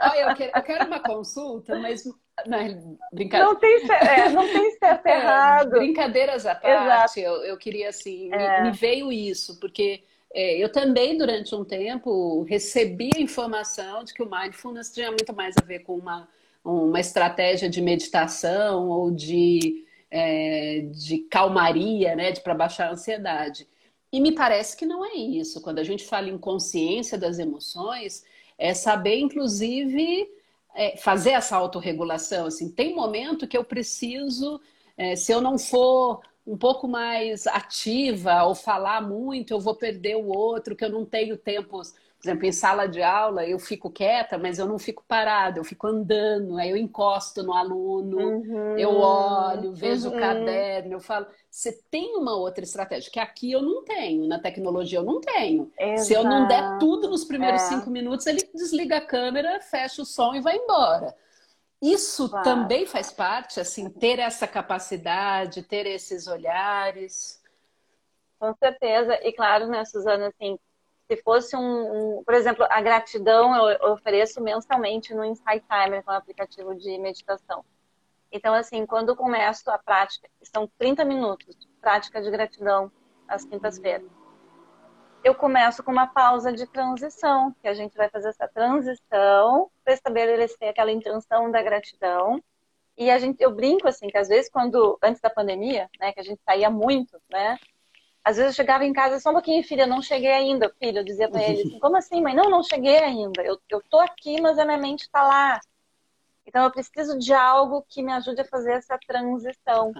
Olha, eu quero, eu quero uma consulta, mas não, brincadeira. Não tem, é, não tem certo é, errado. Brincadeiras à parte, eu, eu queria assim, é. me, me, veio isso, porque é, eu também, durante um tempo, recebi a informação de que o mindfulness tinha muito mais a ver com uma, uma estratégia de meditação ou de é, de calmaria, né, de para baixar a ansiedade. E me parece que não é isso. Quando a gente fala em consciência das emoções, é saber, inclusive, é, fazer essa autorregulação. Assim, tem momento que eu preciso, é, se eu não for um pouco mais ativa ou falar muito, eu vou perder o outro, que eu não tenho tempo por exemplo, em sala de aula eu fico quieta, mas eu não fico parada, eu fico andando, aí eu encosto no aluno, uhum, eu olho, vejo uhum. o caderno, eu falo, você tem uma outra estratégia, que aqui eu não tenho, na tecnologia eu não tenho. Exato. Se eu não der tudo nos primeiros é. cinco minutos, ele desliga a câmera, fecha o som e vai embora. Isso claro. também faz parte, assim, ter essa capacidade, ter esses olhares. Com certeza. E claro, né, Suzana, assim, se fosse um, um, por exemplo, a gratidão eu ofereço mensalmente no Insight Timer, que é um aplicativo de meditação. Então, assim, quando começo a prática, são 30 minutos de prática de gratidão às quintas-feiras. Eu começo com uma pausa de transição, que a gente vai fazer essa transição para estabelecer aquela intenção da gratidão. E a gente, eu brinco assim, que às vezes quando antes da pandemia, né, que a gente saía muito, né, às vezes eu chegava em casa, só um pouquinho, filha, não cheguei ainda, filho. Eu dizia para ele assim, como assim, mãe? Não, não cheguei ainda. Eu, eu tô aqui, mas a minha mente está lá. Então eu preciso de algo que me ajude a fazer essa transição.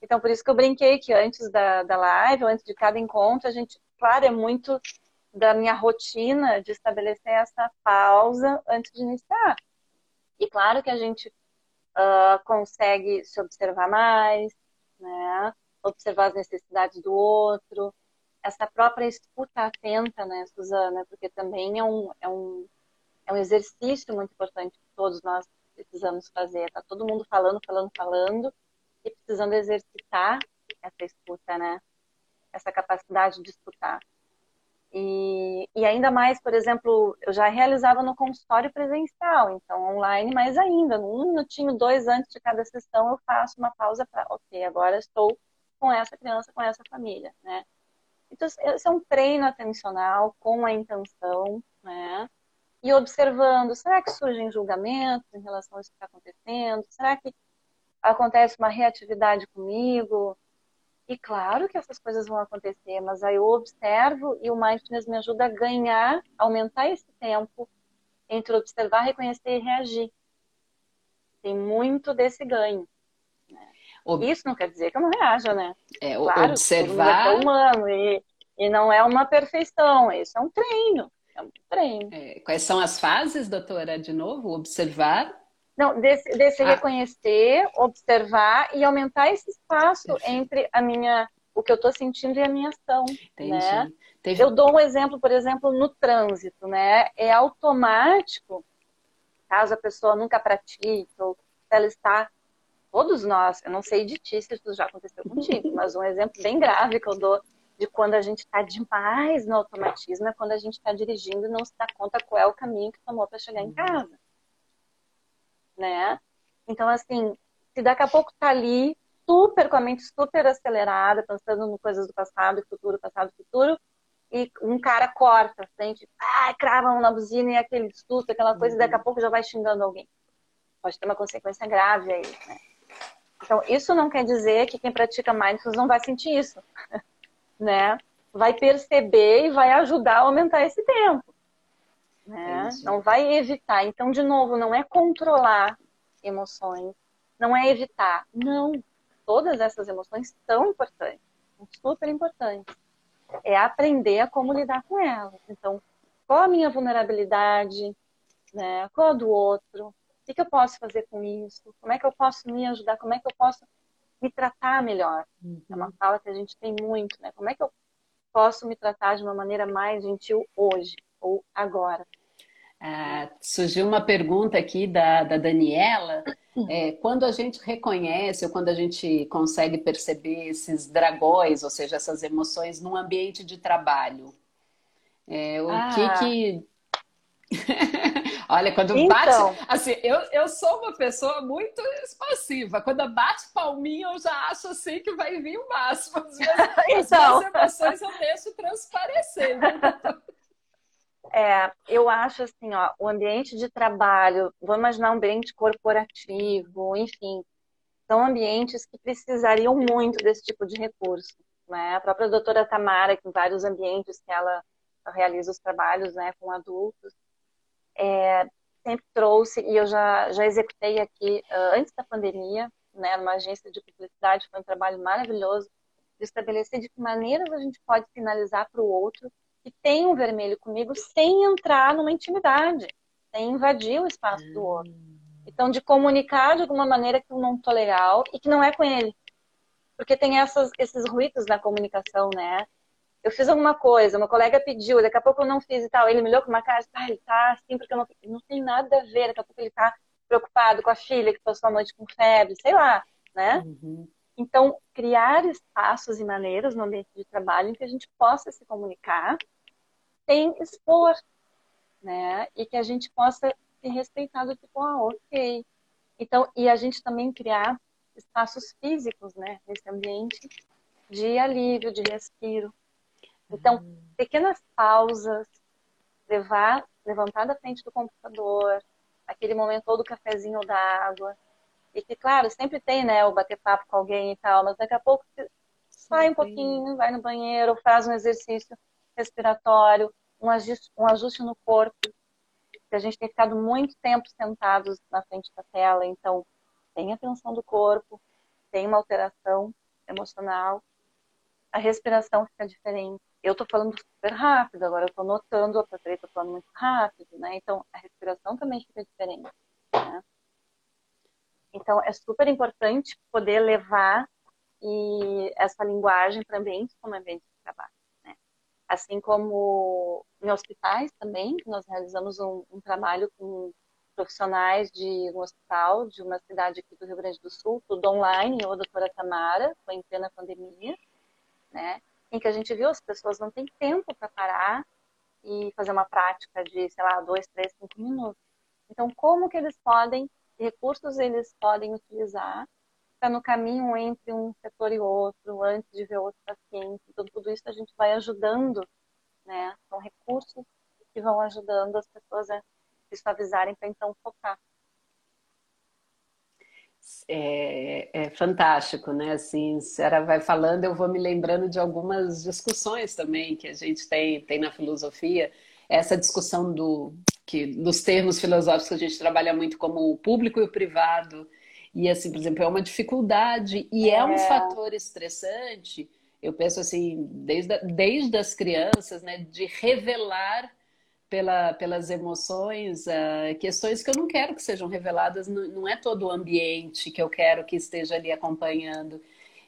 Então por isso que eu brinquei que antes da, da live, ou antes de cada encontro, a gente, claro, é muito da minha rotina de estabelecer essa pausa antes de iniciar. E claro que a gente uh, consegue se observar mais, né? Observar as necessidades do outro, essa própria escuta atenta, né, Suzana? Porque também é um, é um, é um exercício muito importante que todos nós precisamos fazer. Tá todo mundo falando, falando, falando e precisando exercitar essa escuta, né? Essa capacidade de escutar. E, e ainda mais, por exemplo, eu já realizava no consultório presencial, então online mais ainda. Um minutinho, dois antes de cada sessão, eu faço uma pausa para, ok, agora estou com essa criança, com essa família, né? Então, esse é um treino atencional com a intenção, né? E observando, será que surgem julgamentos em relação a isso que está acontecendo? Será que acontece uma reatividade comigo? E claro que essas coisas vão acontecer, mas aí eu observo e o mindfulness me ajuda a ganhar, aumentar esse tempo entre observar, reconhecer e reagir. Tem muito desse ganho. Isso não quer dizer que eu não reaja, né? É, claro, observar. É humano e, e não é uma perfeição, isso é um treino. É um treino. É, quais são as fases, doutora, de novo? Observar. Não, desse, desse ah. reconhecer, observar e aumentar esse espaço entre a minha, o que eu estou sentindo e a minha ação. Entendi. Né? Teve... Eu dou um exemplo, por exemplo, no trânsito, né? É automático, caso a pessoa nunca pratique ou ela está todos nós, eu não sei de ti se isso já aconteceu contigo, mas um exemplo bem grave que eu dou de quando a gente está demais no automatismo é quando a gente está dirigindo e não se dá conta qual é o caminho que tomou para chegar em casa. Né? Então, assim, se daqui a pouco tá ali, super, com a mente super acelerada, pensando em coisas do passado, futuro, passado, futuro, e um cara corta, sente, ah, crava na buzina e aquele susto, aquela coisa, e daqui a pouco já vai xingando alguém. Pode ter uma consequência grave aí, né? Então, isso não quer dizer que quem pratica mindfulness não vai sentir isso, né? Vai perceber e vai ajudar a aumentar esse tempo, né? Não vai evitar. Então, de novo, não é controlar emoções, não é evitar. Não, todas essas emoções são importantes, são super importantes. É aprender a como lidar com elas. Então, qual a minha vulnerabilidade, né? Qual a do outro? O que eu posso fazer com isso? Como é que eu posso me ajudar? Como é que eu posso me tratar melhor? Uhum. É uma fala que a gente tem muito, né? Como é que eu posso me tratar de uma maneira mais gentil hoje ou agora? Ah, surgiu uma pergunta aqui da, da Daniela. É, quando a gente reconhece ou quando a gente consegue perceber esses dragões, ou seja, essas emoções num ambiente de trabalho, é, o ah. que que Olha, quando então... bate. Assim, eu, eu sou uma pessoa muito expansiva. Quando bate palminha, eu já acho assim que vai vir o máximo. As minhas, então... as emoções eu deixo transparecer. É, eu acho assim, ó, o ambiente de trabalho, vou imaginar um ambiente corporativo, enfim, são ambientes que precisariam muito desse tipo de recurso. Né? A própria doutora Tamara, que em vários ambientes que ela realiza os trabalhos né, com adultos, é, sempre trouxe, e eu já, já executei aqui uh, antes da pandemia, né, numa agência de publicidade, foi um trabalho maravilhoso, de estabelecer de que maneiras a gente pode sinalizar para o outro que tem um vermelho comigo sem entrar numa intimidade, sem invadir o espaço do outro. Hum. Então, de comunicar de alguma maneira que eu não tô legal e que não é com ele. Porque tem essas, esses ruídos na comunicação, né? Eu fiz alguma coisa, uma colega pediu, daqui a pouco eu não fiz e tal. Ele me olhou com uma cara, ah, ele tá assim porque eu não Não tem nada a ver, daqui a pouco ele tá preocupado com a filha que passou a noite com febre, sei lá, né? Uhum. Então, criar espaços e maneiras no ambiente de trabalho em que a gente possa se comunicar sem expor, né? E que a gente possa ser respeitado, tipo, ah, ok. Então, e a gente também criar espaços físicos, né? Nesse ambiente de alívio, de respiro. Então, uhum. pequenas pausas, levar, levantar da frente do computador, aquele momento ou do cafezinho ou da água, e que, claro, sempre tem, né, o bater papo com alguém e tal, mas daqui a pouco você sai um pouquinho, vai no banheiro, faz um exercício respiratório, um ajuste, um ajuste no corpo. A gente tem ficado muito tempo sentados na frente da tela, então tem a tensão do corpo, tem uma alteração emocional, a respiração fica diferente. Eu tô falando super rápido, agora eu tô notando, a Patrícia tá falando muito rápido, né? Então a respiração também fica diferente, né? Então, é super importante poder levar e essa linguagem para ambientes como ambiente de trabalho. Né? Assim como em hospitais também, nós realizamos um, um, trabalho com profissionais de um hospital de uma cidade aqui do Rio Grande do Sul, tudo online, eu, a doutora Tamara, foi em plena pandemia, né? Em que a gente viu as pessoas não têm tempo para parar e fazer uma prática de, sei lá, dois, três, cinco minutos. Então, como que eles podem recursos eles podem utilizar para no caminho entre um setor e outro, antes de ver outro paciente. Então, tudo isso a gente vai ajudando, né? São recursos que vão ajudando as pessoas a se suavizarem para então focar. É, é, fantástico, né? Assim, a senhora vai falando, eu vou me lembrando de algumas discussões também que a gente tem, tem na filosofia. Essa discussão do que nos termos filosóficos a gente trabalha muito como o público e o privado. E assim, por exemplo, é uma dificuldade e é, é um fator estressante. Eu penso assim, desde, desde as crianças, né, de revelar pela, pelas emoções uh, questões que eu não quero que sejam reveladas, não, não, é todo o ambiente que eu quero que esteja ali acompanhando.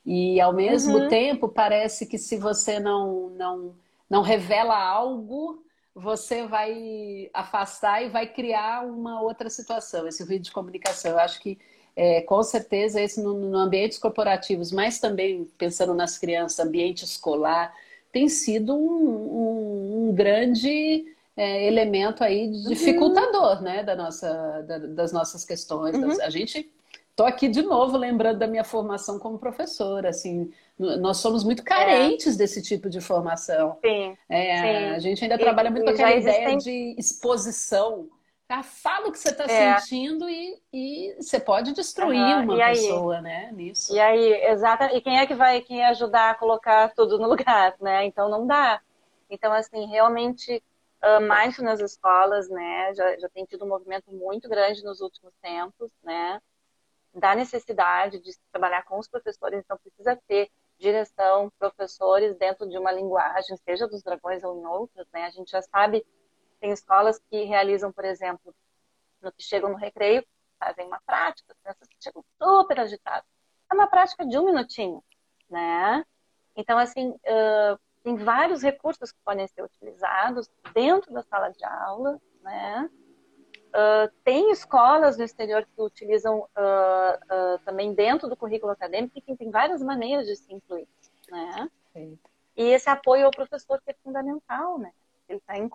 E ao mesmo uhum. tempo, parece que se você não, não, não revela algo, você vai afastar e vai criar uma outra situação, esse ruído de comunicação. Eu acho que, é, com certeza, esse no, no, ambientes corporativos, mas também pensando nas crianças, ambiente escolar, tem sido um, um, um grande é, elemento aí uhum. dificultador, uhum. né, da nossa, da, das nossas questões. Uhum. A gente Estou aqui de novo lembrando da minha formação como professora. Assim, nós somos muito carentes é. desse tipo de formação. Sim, é, sim. A gente ainda e, trabalha muito com aquela ideia de exposição. Tá? Fala o que você está é. sentindo e, e você pode destruir uhum. uma pessoa, né? Nisso. E aí, exatamente. E quem é que vai quem ajudar a colocar tudo no lugar, né? Então não dá. Então, assim, realmente uh, nas escolas, né? Já, já tem tido um movimento muito grande nos últimos tempos, né? da necessidade de trabalhar com os professores, então precisa ter direção, professores dentro de uma linguagem, seja dos dragões ou em outras, né? A gente já sabe, tem escolas que realizam, por exemplo, no que chegam no recreio, fazem uma prática, as crianças chegam super agitadas. É uma prática de um minutinho, né? Então, assim, uh, tem vários recursos que podem ser utilizados dentro da sala de aula, né? Uh, tem escolas no exterior que utilizam uh, uh, também dentro do currículo acadêmico e tem várias maneiras de se incluir, né? Sim. E esse apoio ao professor que é fundamental, né? Ele está em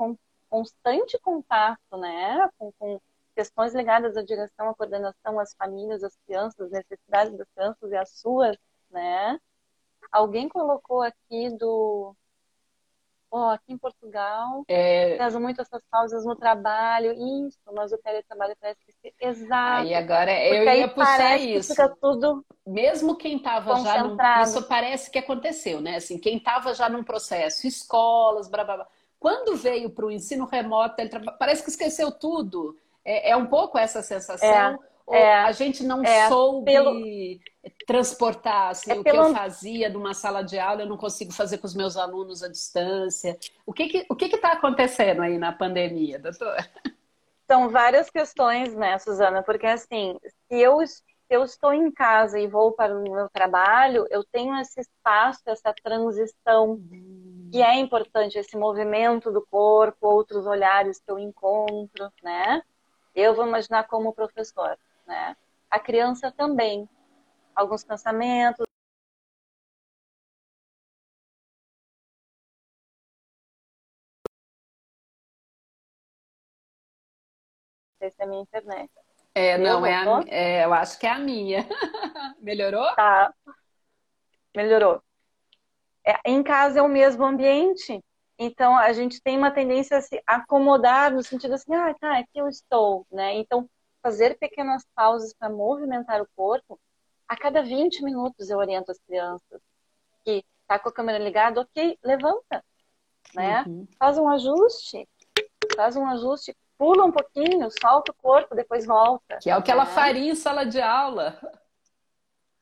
constante contato, né? Com, com, questões ligadas à direção, à coordenação, às famílias, às crianças, às necessidades das crianças e às suas, né? Alguém colocou aqui do oh, aqui em Portugal, é... faz muito essas pausas no trabalho, isso, mas o teletrabalho parece que exato. E agora eu ia puxar isso. fica tudo mesmo quem estava já num... isso parece que aconteceu, né? Assim, quem estava já num processo, escolas, blá, blá, blá. quando veio para o ensino remoto, parece que esqueceu tudo. É, é um pouco essa sensação. É, é, a gente não é, soube pelo... transportar assim, é o pelo... que eu fazia numa sala de aula, eu não consigo fazer com os meus alunos à distância. O que que o que está acontecendo aí na pandemia, doutora? São várias questões, né, Suzana? Porque assim, se eu eu estou em casa e vou para o meu trabalho, eu tenho esse espaço, essa transição que é importante, esse movimento do corpo, outros olhares que eu encontro, né? Eu vou imaginar como professor, né? A criança também, alguns pensamentos, se é a minha internet. É, não, é, a, é, eu acho que é a minha. Melhorou? Tá. Melhorou. É, em casa é o mesmo ambiente, então a gente tem uma tendência a se acomodar no sentido assim, ah, tá, aqui eu estou, né? Então, fazer pequenas pausas para movimentar o corpo, a cada 20 minutos eu oriento as crianças que tá com a câmera ligada, ok, levanta, né? Uhum. Faz um ajuste, faz um ajuste, pula um pouquinho, solta o corpo, depois volta. Que é o que né? ela faria em sala de aula.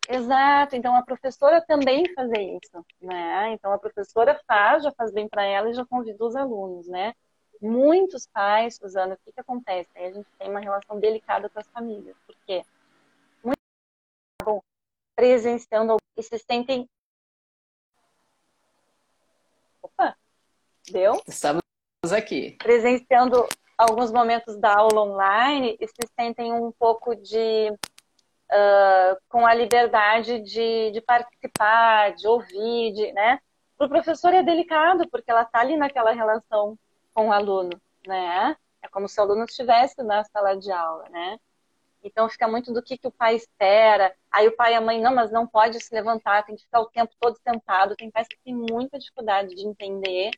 Exato, então a professora também fazer isso, né? Então a professora faz, já faz bem para ela e já convida os alunos, né? Muitos pais, Suzana, o que, que acontece? Aí a gente tem uma relação delicada com as famílias, porque muitos acabam presenciando e se sentem. Opa, deu? Estamos aqui. Presenciando alguns momentos da aula online e se sentem um pouco de uh, com a liberdade de, de, participar, de ouvir, de, né? Para o professor é delicado porque ela está ali naquela relação com o aluno, né? É como se o aluno estivesse na sala de aula, né? Então fica muito do que, que o pai espera. Aí o pai e a mãe, não, mas não pode se levantar, tem que ficar o tempo todo sentado. Tem pais que têm muita dificuldade de entender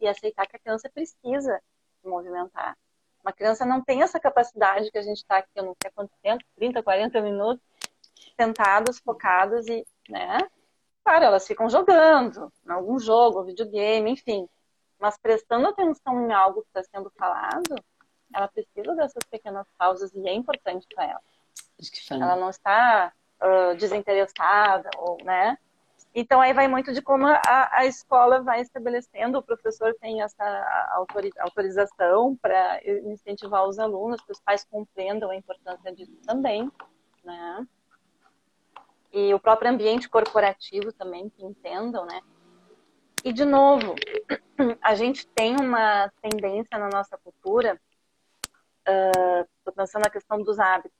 e aceitar que a criança precisa se movimentar. Uma criança não tem essa capacidade que a gente está aqui, eu não sei quanto tempo, 30, 40 minutos, sentados, focados e, né? Claro, elas ficam jogando, algum jogo, videogame, enfim. Mas prestando atenção em algo que está sendo falado, ela precisa dessas pequenas pausas e é importante para ela. Ela não está uh, desinteressada, ou, né? Então, aí vai muito de como a, a escola vai estabelecendo, o professor tem essa autorização para incentivar os alunos, que os pais compreendam a importância disso também, né? E o próprio ambiente corporativo também, que entendam, né? E, de novo, a gente tem uma tendência na nossa cultura, estou uh, pensando na questão dos hábitos,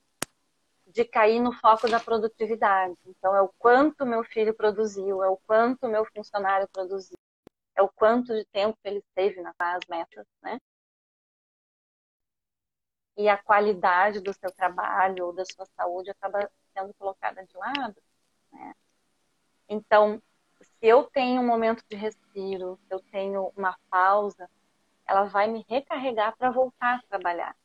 de cair no foco da produtividade. Então, é o quanto meu filho produziu, é o quanto meu funcionário produziu, é o quanto de tempo ele teve nas metas, né? E a qualidade do seu trabalho ou da sua saúde acaba sendo colocada de lado, né? Então, eu tenho um momento de respiro, se eu tenho uma pausa, ela vai me recarregar para voltar a trabalhar.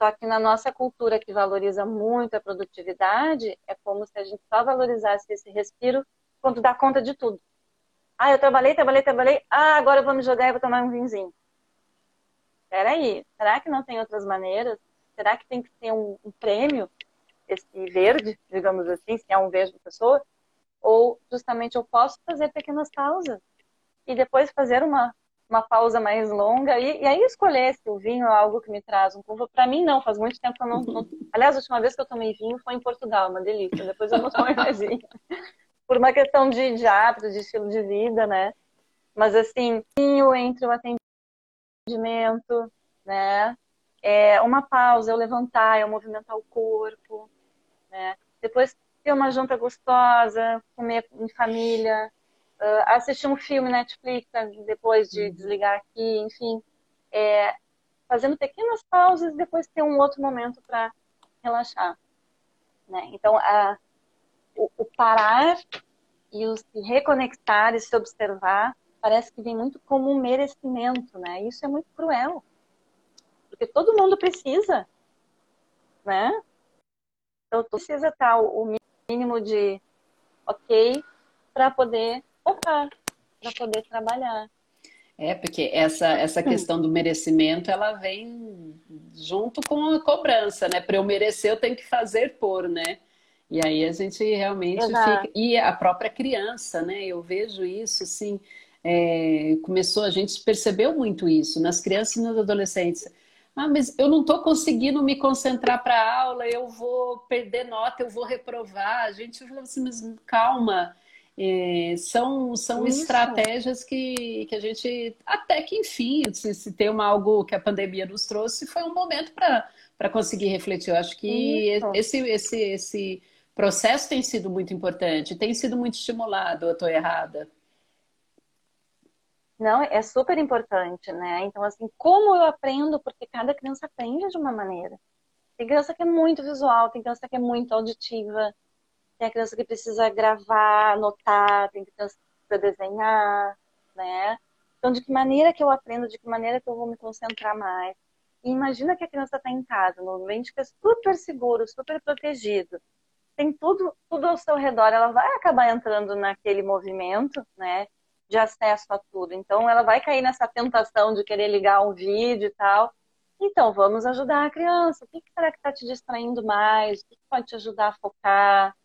Só que na nossa cultura que valoriza muito a produtividade, é como se a gente só valorizasse esse respiro quando dá conta de tudo. Ah, eu trabalhei, trabalhei, trabalhei. Ah, agora eu vou me jogar e vou tomar um vinzinho. Peraí, será que não tem outras maneiras? Será que tem que ter um, um prêmio, esse verde, digamos assim, se é um verde de pessoa? Ou justamente eu posso fazer pequenas pausas e depois fazer uma uma pausa mais longa e, e, aí escolher se o vinho é algo que me traz um pouco. Para mim, não, faz muito tempo que eu não, não, Aliás, a última vez que eu tomei vinho foi em Portugal, uma delícia. Depois eu não tomo mais vinho. Por uma questão de, de hábito, de estilo de vida, né? Mas assim, vinho entre o atendimento, né? É uma pausa, eu levantar, eu movimentar o corpo, né? Depois ter uma janta gostosa, comer em família, uh, assistir um filme Netflix depois de uhum. desligar aqui, enfim, é, fazendo pequenas pausas e depois ter um outro momento para relaxar. Né? Então, o, o, parar e o se reconectar e se observar parece que vem muito como um merecimento, né? Isso é muito cruel. Porque todo mundo precisa, né? Então, precisa estar o mínimo de ok para poder focar, para poder trabalhar. É, porque essa, essa questão do merecimento, ela vem junto com a cobrança, né? Para eu merecer, eu tenho que fazer por, né? E aí a gente realmente Exato. fica. E a própria criança, né? Eu vejo isso, assim. É... Começou, a gente percebeu muito isso nas crianças e nos adolescentes. Ah, mas eu não estou conseguindo me concentrar para a aula, eu vou perder nota, eu vou reprovar. A gente falou assim, mas calma. É, são são estratégias que, que a gente, até que enfim, se, se tem uma, algo que a pandemia nos trouxe, foi um momento para conseguir refletir. Eu acho que esse, esse, esse processo tem sido muito importante, tem sido muito estimulado, eu estou errada? Não, é super importante, né? Então, assim, como eu aprendo? Porque cada criança aprende de uma maneira. Tem criança que é muito visual, tem criança que é muito auditiva, tem criança que precisa gravar, anotar, tem criança que precisa desenhar, né? Então, de que maneira que eu aprendo, de que maneira que eu vou me concentrar mais? E imagina que a criança está em casa, num ambiente que é super seguro, super protegido. Tem tudo, tudo ao seu redor, ela vai acabar entrando naquele movimento, né? De acesso a tudo. Então, ela vai cair nessa tentação de querer ligar um vídeo e tal. Então, vamos ajudar a criança. O que será que está te distraindo mais? O que pode te ajudar a focar?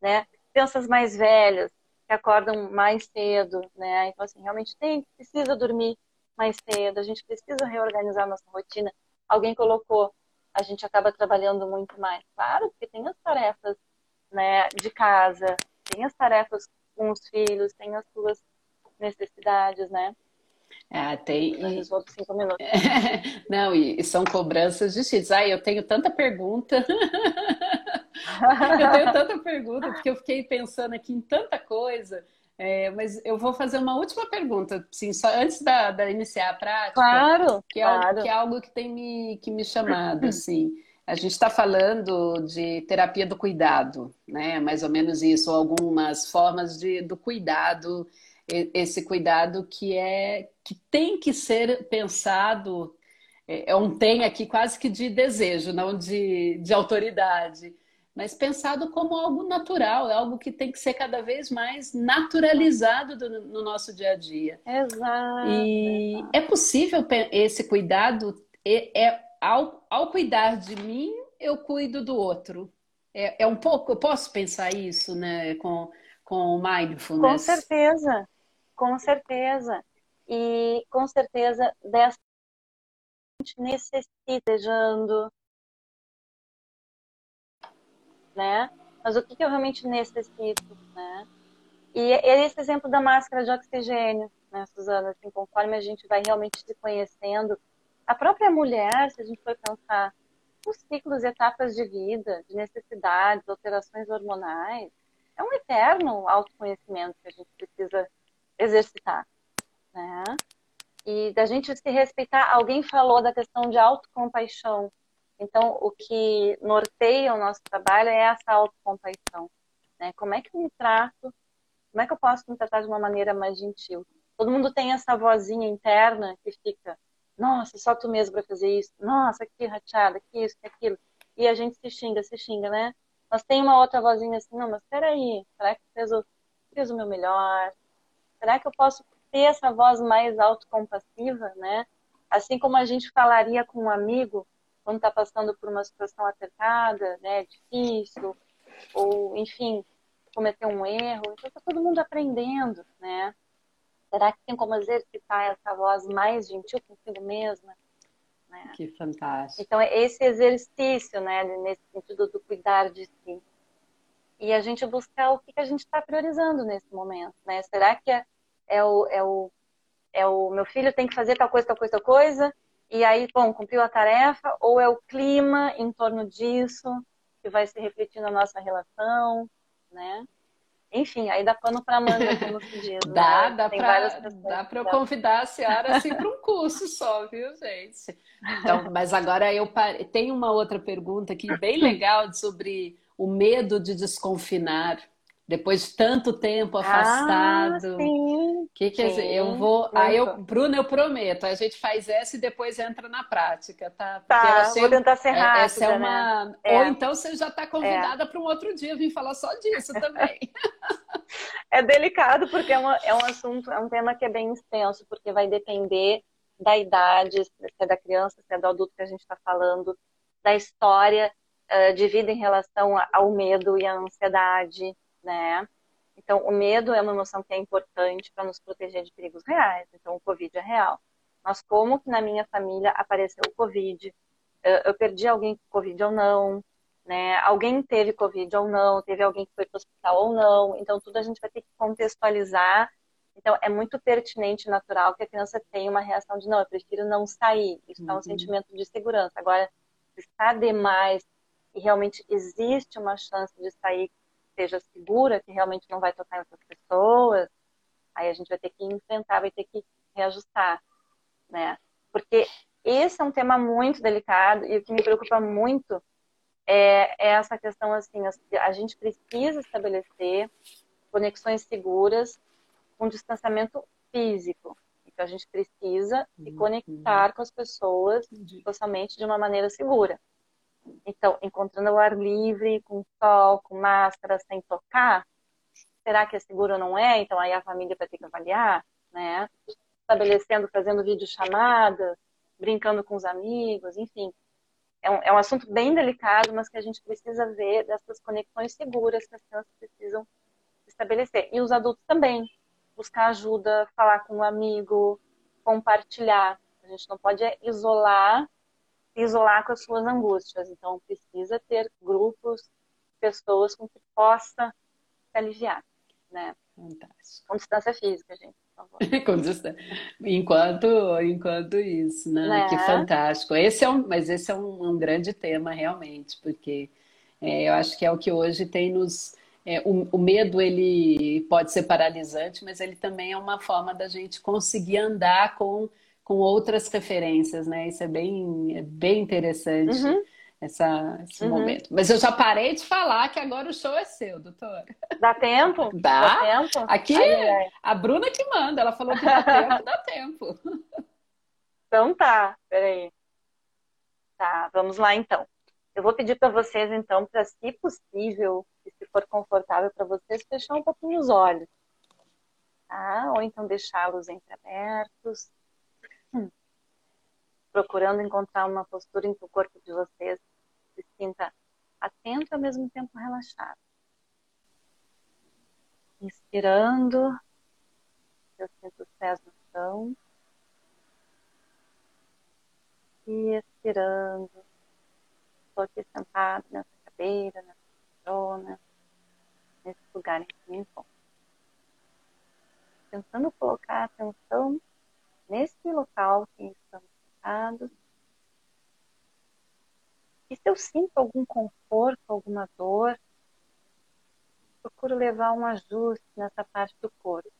Né? Crianças mais velhas, que acordam mais cedo, né? Então, assim, realmente tem, precisa dormir mais cedo, a gente precisa reorganizar nossa rotina. Alguém colocou, a gente acaba trabalhando muito mais. Claro, porque tem as tarefas né, de casa, tem as tarefas com os filhos, tem as suas necessidades, né? Ah, tem. E... cinco minutos. Não, e, são cobranças distintas. Ah, eu tenho tanta pergunta. eu tenho tanta pergunta, porque eu fiquei pensando aqui em tanta coisa. É, mas eu vou fazer uma última pergunta, sim, só antes da, da iniciar a prática. Claro, que é, claro. Algo, que é algo que tem me, que me chamado, assim. A gente está falando de terapia do cuidado, né? Mais ou menos isso, algumas formas de, do cuidado esse cuidado que é que tem que ser pensado é, é um tem aqui quase que de desejo, não de, de autoridade, mas pensado como algo natural, é algo que tem que ser cada vez mais naturalizado do, no nosso dia a dia. Exato. E exato. é possível esse cuidado é, é ao, ao cuidar de mim eu cuido do outro. É, é um pouco, eu posso pensar isso, né, com com mindfulness. Com certeza. Com certeza. E com certeza dessa gente necessita, né? Mas o que, que eu realmente necessito, né? E é esse exemplo da máscara de oxigênio, né, Suzana? Assim, conforme a gente vai realmente se conhecendo, a própria mulher, se a gente for pensar os ciclos e etapas de vida, de necessidades, alterações hormonais, é um eterno autoconhecimento que a gente precisa exercitar, né? E da gente se respeitar. Alguém falou da questão de autocompaixão. Então, o que norteia o nosso trabalho é essa autocompaixão. Né? Como é que eu me trato? Como é que eu posso me tratar de uma maneira mais gentil? Todo mundo tem essa vozinha interna que fica, nossa, só tu mesmo para fazer isso. Nossa, que rachada, que isso, que aquilo. E a gente se xinga, se xinga, né? Mas tem uma outra vozinha assim, não, mas peraí, será que fez o, fiz o meu melhor? Será que eu posso ter essa voz mais autocompassiva, né? Assim como a gente falaria com um amigo quando está passando por uma situação apertada, né, difícil, ou enfim, cometeu um erro. Então está todo mundo aprendendo, né? Será que tem como exercitar essa voz mais gentil consigo mesma? Né? Que fantástico. Então, é esse exercício, né, nesse sentido do cuidar de si e a gente buscar o que, a gente está priorizando nesse momento, né? Será que é, é, o, é, o, é o meu filho tem que fazer tal coisa, tal coisa, tal coisa, e aí, bom, cumpriu a tarefa, ou é o clima em torno disso que vai se refletir na nossa relação, né? Enfim, aí dá pano para manga, como se diz. dá, né? dá para dá para eu convidar a senhora assim para um curso só, viu, gente? Então, mas agora eu pare... tenho uma outra pergunta aqui bem legal sobre o medo de desconfinar. depois de tanto tempo ah, afastado. Ah, sim. Que que sim, eu vou, aí eu, Bruna, eu prometo, a gente faz essa e depois entra na prática, tá? Tá, achei, vou tentar ser rápida, essa é uma, né? ou é. então você já está convidada é. para um outro dia vir falar só disso também. é delicado porque é, uma, é um assunto, é um tema que é bem extenso, porque vai depender da idade, se é da criança, se é do adulto que a gente está falando, da história uh, de vida em relação ao medo e à ansiedade, né? Então, o medo é uma emoção que é importante para nos proteger de perigos reais. Então, o Covid é real. Mas como que na minha família apareceu o Covid? Eu perdi alguém com Covid ou não? Né? Alguém teve Covid ou não? Teve alguém que foi para o hospital ou não? Então, tudo a gente vai ter que contextualizar. Então, é muito pertinente e natural que a criança tenha uma reação de não, eu prefiro não sair. Isso uhum. é um sentimento de segurança. Agora, se está demais e realmente existe uma chance de sair seja segura, que realmente não vai tocar em outras pessoas, aí a gente vai ter que enfrentar, vai ter que reajustar, né? Porque esse é um tema muito delicado e o que me preocupa muito é, é essa questão assim, a gente precisa estabelecer conexões seguras com distanciamento físico. Então a gente precisa se uhum. conectar com as pessoas socialmente de uma maneira segura. Então, encontrando o ar livre, com sol, com máscara, sem tocar, será que é seguro ou não é? Então, aí a família vai ter que avaliar, né? Estabelecendo, fazendo videochamadas, brincando com os amigos, enfim. É um, é um assunto bem delicado, mas que a gente precisa ver dessas conexões seguras que as crianças precisam estabelecer. E os adultos também. Buscar ajuda, falar com um amigo, compartilhar. A gente não pode isolar se isolar com as suas angústias. Então, precisa ter grupos, pessoas com que possa se aliviar, né? Fantástico. Com distância física, gente. Enquanto, enquanto isso, né? né? Que fantástico. Esse é um, mas esse é um, um grande tema realmente, porque é, eu acho que é o que hoje tem nos é, o, o, medo ele pode ser paralisante, mas ele também é uma forma da gente conseguir andar com com outras referências, né? Isso é bem, é bem interessante. Uhum. Essa, esse uhum. momento. Mas eu já parei de falar que agora o show é seu, doutora. Dá tempo? Dá. dá tempo? Aqui, ai. a Bruna que manda. Ela falou que dá tempo, dá tempo. Então tá, peraí. Tá, vamos lá então. Eu vou pedir para vocês, então, para, se possível, e se for confortável para vocês, fechar um pouquinho os olhos. Tá? Ou então deixá-los entreabertos procurando encontrar uma postura em que o corpo de vocês se sinta atento e ao mesmo tempo relaxado. Inspirando, eu sinto os pés no chão. E expirando, estou aqui sentado nessa cadeira, nessa poltrona, nesse lugar em que me encontro. Tentando colocar a atenção nesse local que estamos e se eu sinto algum conforto, alguma dor, procuro levar um ajuste nessa parte do corpo.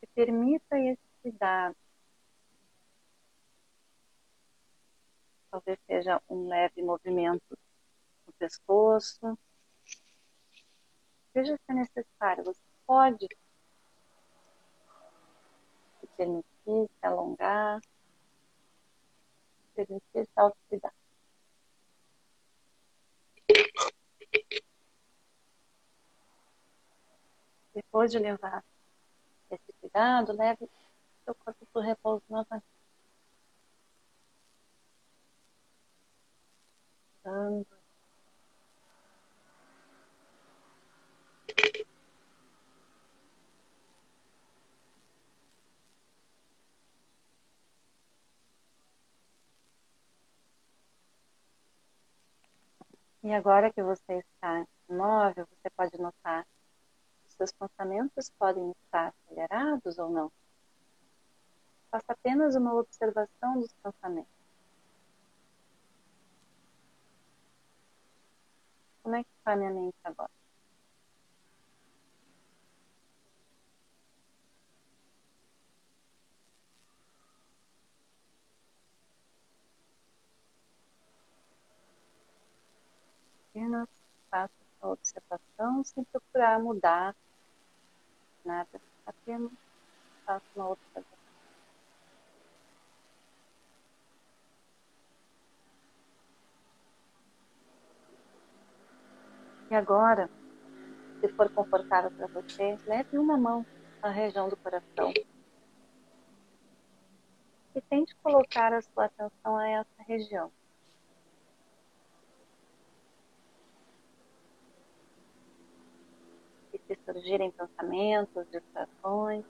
Que permita esse cuidado. Talvez seja um leve movimento no pescoço. Veja se é necessário. Você pode permitir se alongar permitir se autocuidar. Depois de levar esse cuidado, leve seu corpo para o repouso novamente. Dando E agora que você está imóvel, você pode notar os seus pensamentos podem estar acelerados ou não. Faça apenas uma observação dos pensamentos. Como é que está a minha mente agora? Apenas faça a observação sem procurar mudar nada, apenas faço uma observação. E agora, se for confortável para você, leve uma mão na região do coração e tente colocar a sua atenção a essa região. E se surgirem pensamentos, distrações,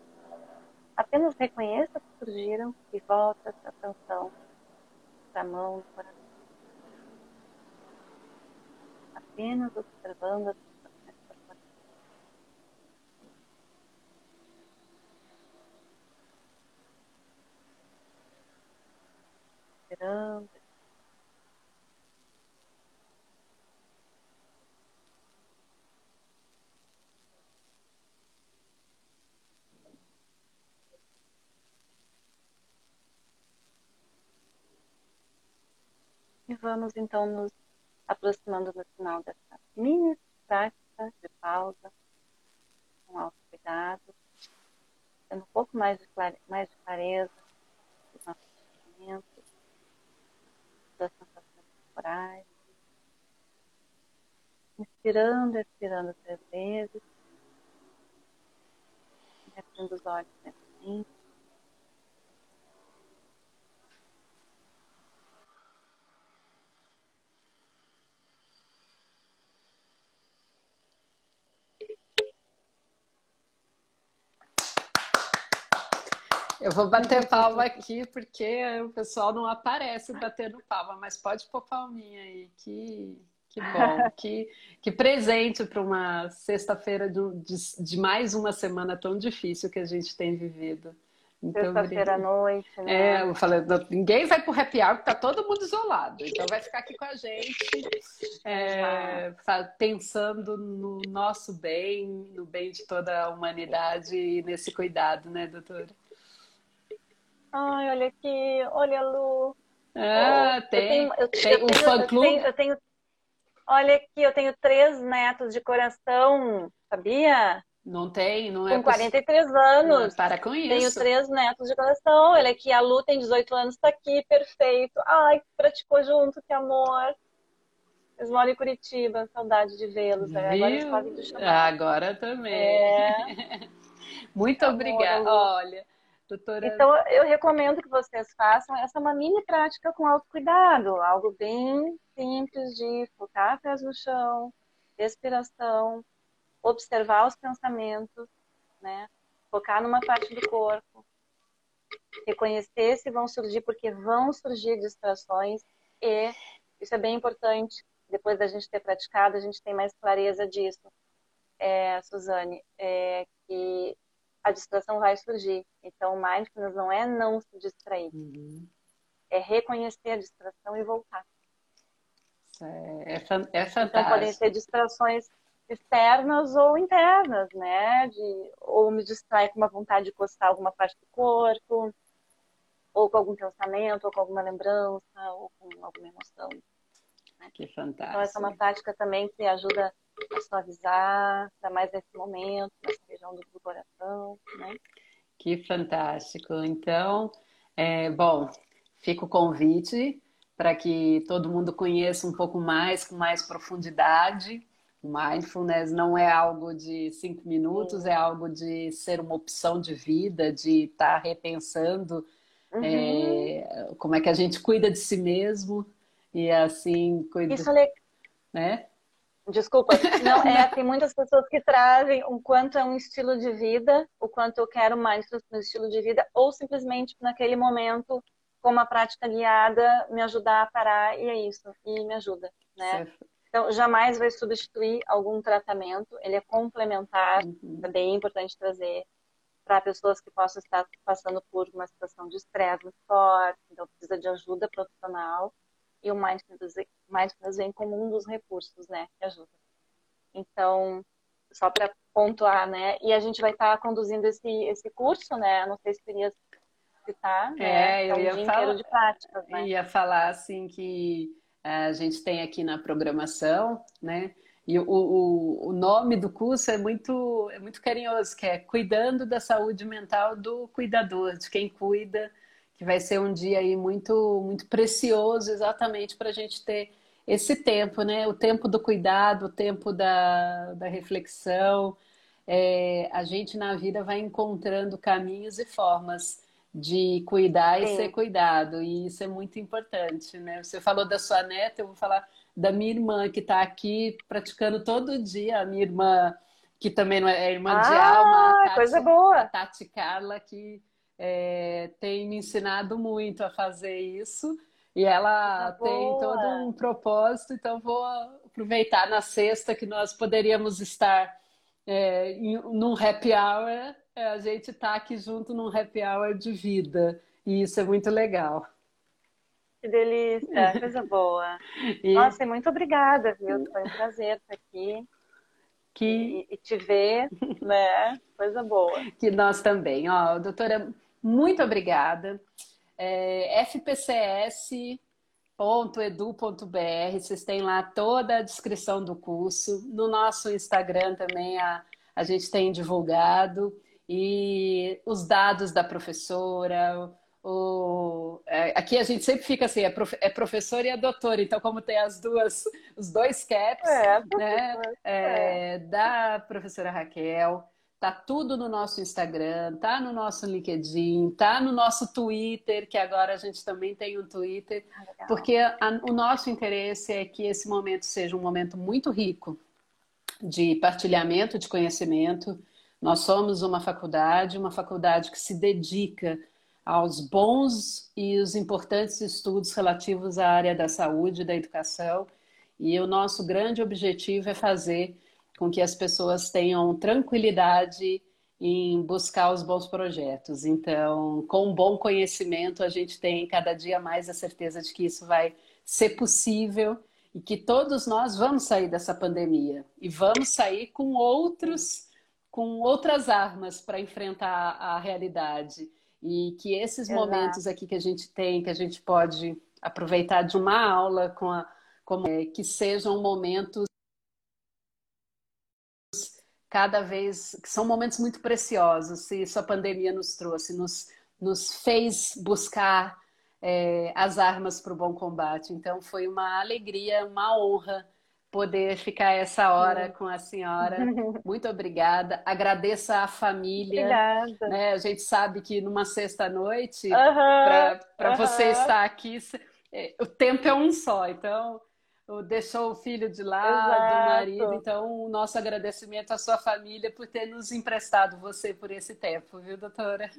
apenas reconheça que surgiram e volta essa atenção para a mão do coração. Apenas observando as esperando. Vamos então nos aproximando do final dessa mini prática de pausa, com autocuidado, tendo um pouco mais de, clare... mais de clareza dos nossos sentimentos das sensações corporais. Inspirando, expirando três vezes. Abrindo os olhos lentamente. Eu vou bater palma aqui porque o pessoal não aparece batendo palma, mas pode pôr palminha aí. Que, que bom, que, que presente para uma sexta-feira de, de, mais uma semana tão difícil que a gente tem vivido. Sexta-feira à noite, né? É, eu falei, ninguém vai pro happy hour porque tá todo mundo isolado. Então vai ficar aqui com a gente, é, pensando no nosso bem, no bem de toda a humanidade e nesse cuidado, né, doutora? Ai, olha aqui, olha Lu. Ah, oh, tem, eu tenho, eu, tem eu um fã-clube? Eu, eu tenho, olha aqui, eu tenho três netos de coração, sabia? Não tem, não é? Com 43 anos. Não, para com isso. Tenho três netos de coração. Olha aqui, a Lu tem 18 anos, tá aqui, perfeito. Ai, praticou junto, que amor. Eles moram em Curitiba, saudade de vê-los. Né? Agora eles fazem do chamar. Agora também. É. Muito obrigada. Olha, Doutora... Então, eu recomendo que vocês façam essa uma mini prática com autocuidado, algo bem simples de focar pés no chão, respiração, observar os pensamentos, né? Focar numa parte do corpo, reconhecer se vão surgir, porque vão surgir distrações e isso é bem importante. Depois da gente ter praticado, a gente tem mais clareza disso, é, Suzane, é que a distração vai surgir. Então, mindfulness não é não se distrair, uhum. é reconhecer a distração e voltar. É, é, é fantástico. Então, podem ser distrações externas ou internas, né? De, ou me distrai com uma vontade de coçar alguma parte do corpo, ou com algum pensamento, ou com alguma lembrança, ou com alguma emoção. Né? Que fantástico. Então, essa é uma prática também que ajuda suavizar, ainda mais nesse momento, nessa região do, coração, né? Que fantástico. Então, é, bom, fica o convite para que todo mundo conheça um pouco mais, com mais profundidade. Mindfulness não é algo de cinco minutos, é algo de ser uma opção de vida, de estar tá repensando uhum. é, como é que a gente cuida de si mesmo e assim cuida. Isso é né? Desculpa, não é. Tem muitas pessoas que trazem o quanto é um estilo de vida, o quanto eu quero mais no estilo de vida, ou simplesmente naquele momento, com uma prática guiada, me ajudar a parar e é isso, e me ajuda, né? Então, jamais vai substituir algum tratamento, ele é complementar, uhum. é bem importante trazer para pessoas que possam estar passando por uma situação de estresse muito forte, então precisa de ajuda profissional e o mindfulness, mindfulness vem como um dos recursos, né, que ajuda. Então, só para pontuar, né, e a gente vai estar tá conduzindo esse, esse curso, né, não sei se queria citar, né, é, eu um ia falar, de práticas, né. ia falar, assim, que a gente tem aqui na programação, né, E o, o, o nome do curso é muito, é muito carinhoso, que é Cuidando da Saúde Mental do Cuidador, de quem cuida, que vai ser um dia aí muito, muito precioso exatamente para a gente ter esse tempo, né? O tempo do cuidado, o tempo da, da reflexão. É, a gente na vida vai encontrando caminhos e formas de cuidar e Sim. ser cuidado, e isso é muito importante, né? Você falou da sua neta, eu vou falar da minha irmã que está aqui praticando todo dia, a minha irmã que também não é, é irmã ah, de alma, Tati, coisa boa. Tati Carla que é, tem me ensinado muito a fazer isso. E ela tem todo um propósito, então vou aproveitar na sexta que nós poderíamos estar é, em, num happy hour, é, a gente está aqui junto num happy hour de vida. E isso é muito legal. Que delícia, coisa boa. E... Nossa, muito obrigada, viu? Foi um prazer estar aqui. Que... E, e te ver, né? Coisa boa. Que nós também. Ó, doutora, muito obrigada. É, fpcs.edu.br, vocês têm lá toda a descrição do curso. No nosso Instagram também a, a gente tem divulgado. E os dados da professora. O, é, aqui a gente sempre fica assim, é, prof, é professora e é doutora, então como tem as duas, os dois caps, é, né, é, da professora Raquel, Tá tudo no nosso Instagram, tá no nosso LinkedIn, tá no nosso Twitter, que agora a gente também tem um Twitter, ah, porque a, o nosso interesse é que esse momento seja um momento muito rico de partilhamento de conhecimento. Nós somos uma faculdade, uma faculdade que se dedica aos bons e os importantes estudos relativos à área da saúde e da educação. E o nosso grande objetivo é fazer com que as pessoas tenham tranquilidade em buscar os bons projetos. Então, com bom conhecimento, a gente tem cada dia mais a certeza de que isso vai ser possível e que todos nós vamos sair dessa pandemia e vamos sair com outros com outras armas para enfrentar a realidade e que esses Exato. momentos aqui que a gente tem, que a gente pode aproveitar de uma aula com a, como é, que sejam momentos cada vez que são momentos muito preciosos. Se isso a pandemia nos trouxe, nos, nos fez buscar é, as armas para o bom combate. Então foi uma alegria, uma honra poder ficar essa hora com a senhora. Muito obrigada. Agradeça à família. Obrigada. Né? A gente sabe que numa sexta-noite, para uh -huh. você estar aqui, é, o tempo é um só. Então, deixou o filho de lado, Exato. o marido. Então, o nosso agradecimento à sua família por ter nos emprestado você por esse tempo, viu, doutora?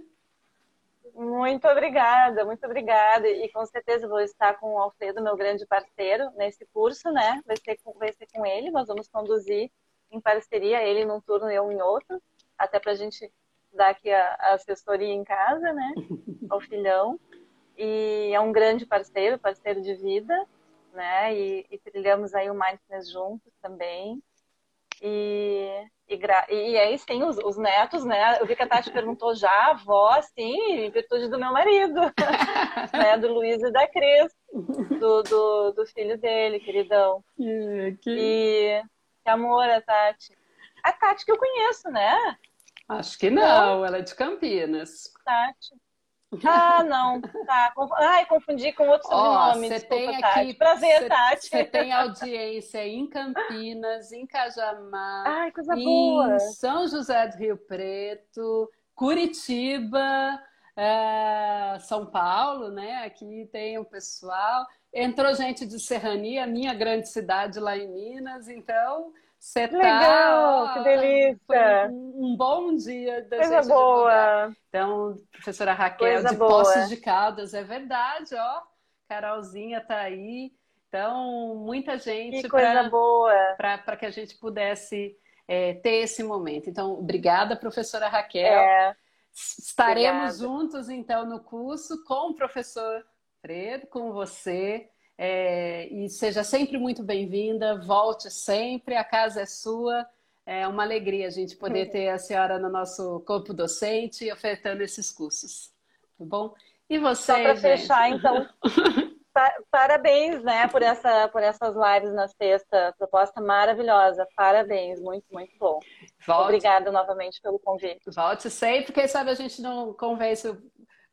Muito obrigada, muito obrigada. E com certeza vou estar com o Alfredo, meu grande parceiro, nesse curso, né? Vai ser com, vai ser com ele, nós vamos conduzir em parceria, ele num turno e eu em outro, até para a gente dar aqui a, a assessoria em casa, né? Ao filhão. E é um grande parceiro, parceiro de vida né? E, e trilhamos aí o Mindfulness juntos também. E, e, e aí sim, os, os, netos, né? Eu vi que a Tati perguntou já, a avó, sim, em virtude do meu marido, né? Do Luiz e da Cris, do, do, do filho dele, queridão. Que, que... E que amor a Tati. A Tati que eu conheço, né? Acho que não, ela é de Campinas. Tati. Ah, não. Tá. Ai, confundi com outro sobrenome. Você tem Tati. aqui. Prazer, cê, Tati. Você tem audiência em Campinas, em Cajamar. Ai, coisa em boa. São José do Rio Preto, Curitiba, é, São Paulo, né? Aqui tem o pessoal. Entrou gente de Serrania, minha grande cidade lá em Minas, então você tá, Legal, que delícia! Um, um, bom dia da Coisa gente boa! Então, professora Raquel Coisa de boa. Poços de Caldas, é verdade, ó. Carolzinha tá aí. Então, muita gente para que a gente pudesse é, ter esse momento. Então, obrigada, professora Raquel. É. Estaremos obrigada. juntos, então, no curso com o professor Fredo, com você. É, e seja sempre muito bem-vinda, volte sempre, a casa é sua. É uma alegria a gente poder ter a senhora no nosso corpo docente ofertando esses cursos. Tá bom? E você? Só para fechar, então, parabéns, né, por, essa, por essas lives na sexta. Proposta maravilhosa. Parabéns, muito, muito bom. Volte. Obrigada novamente pelo convite. Volte sempre, quem sabe a gente não convence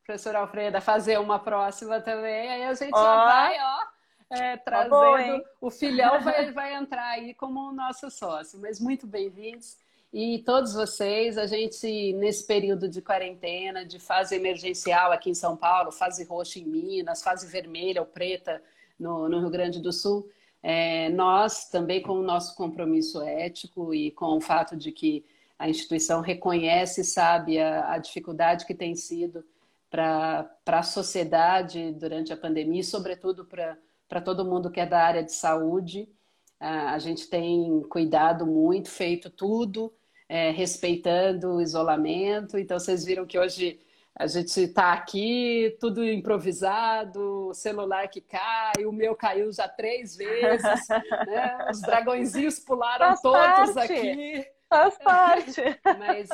o professor Alfredo a fazer uma próxima também. Aí a gente oh. já vai, ó, é, tá trazendo. Bom, o filhão vai, vai entrar aí como nosso sócio. Mas muito bem-vindos. E todos vocês, a gente, nesse período de quarentena, de fase emergencial aqui em São Paulo, fase roxa em Minas, fase vermelha ou preta no, no Rio Grande do Sul, é, nós também com o nosso compromisso ético e com o fato de que a instituição reconhece e sabe a, a dificuldade que tem sido para a sociedade durante a pandemia e, sobretudo, para todo mundo que é da área de saúde. A, a gente tem cuidado muito, feito tudo é, respeitando o isolamento. Então, vocês viram que hoje a gente está aqui, tudo improvisado, o celular que cai, o meu caiu já três vezes, né? os dragõezinhos pularam Faz todos parte. aqui. Faz parte. Mas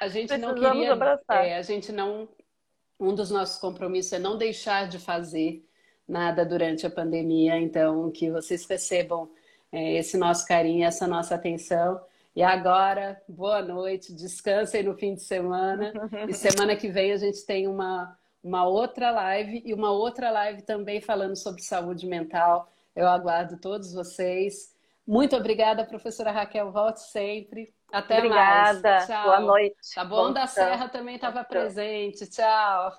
a gente Precisamos não queria. É, a gente não. Um dos nossos compromissos é não deixar de fazer nada durante a pandemia. Então, que vocês recebam é, esse nosso carinho, essa nossa atenção. E agora, boa noite, descansem no fim de semana. E semana que vem a gente tem uma, uma outra live e uma outra live também falando sobre saúde mental. Eu aguardo todos vocês. Muito obrigada, professora Raquel. Volte sempre. Até obrigada. mais. Obrigada. Boa noite. Tá bom? Bom da Serra também estava presente. Tchau.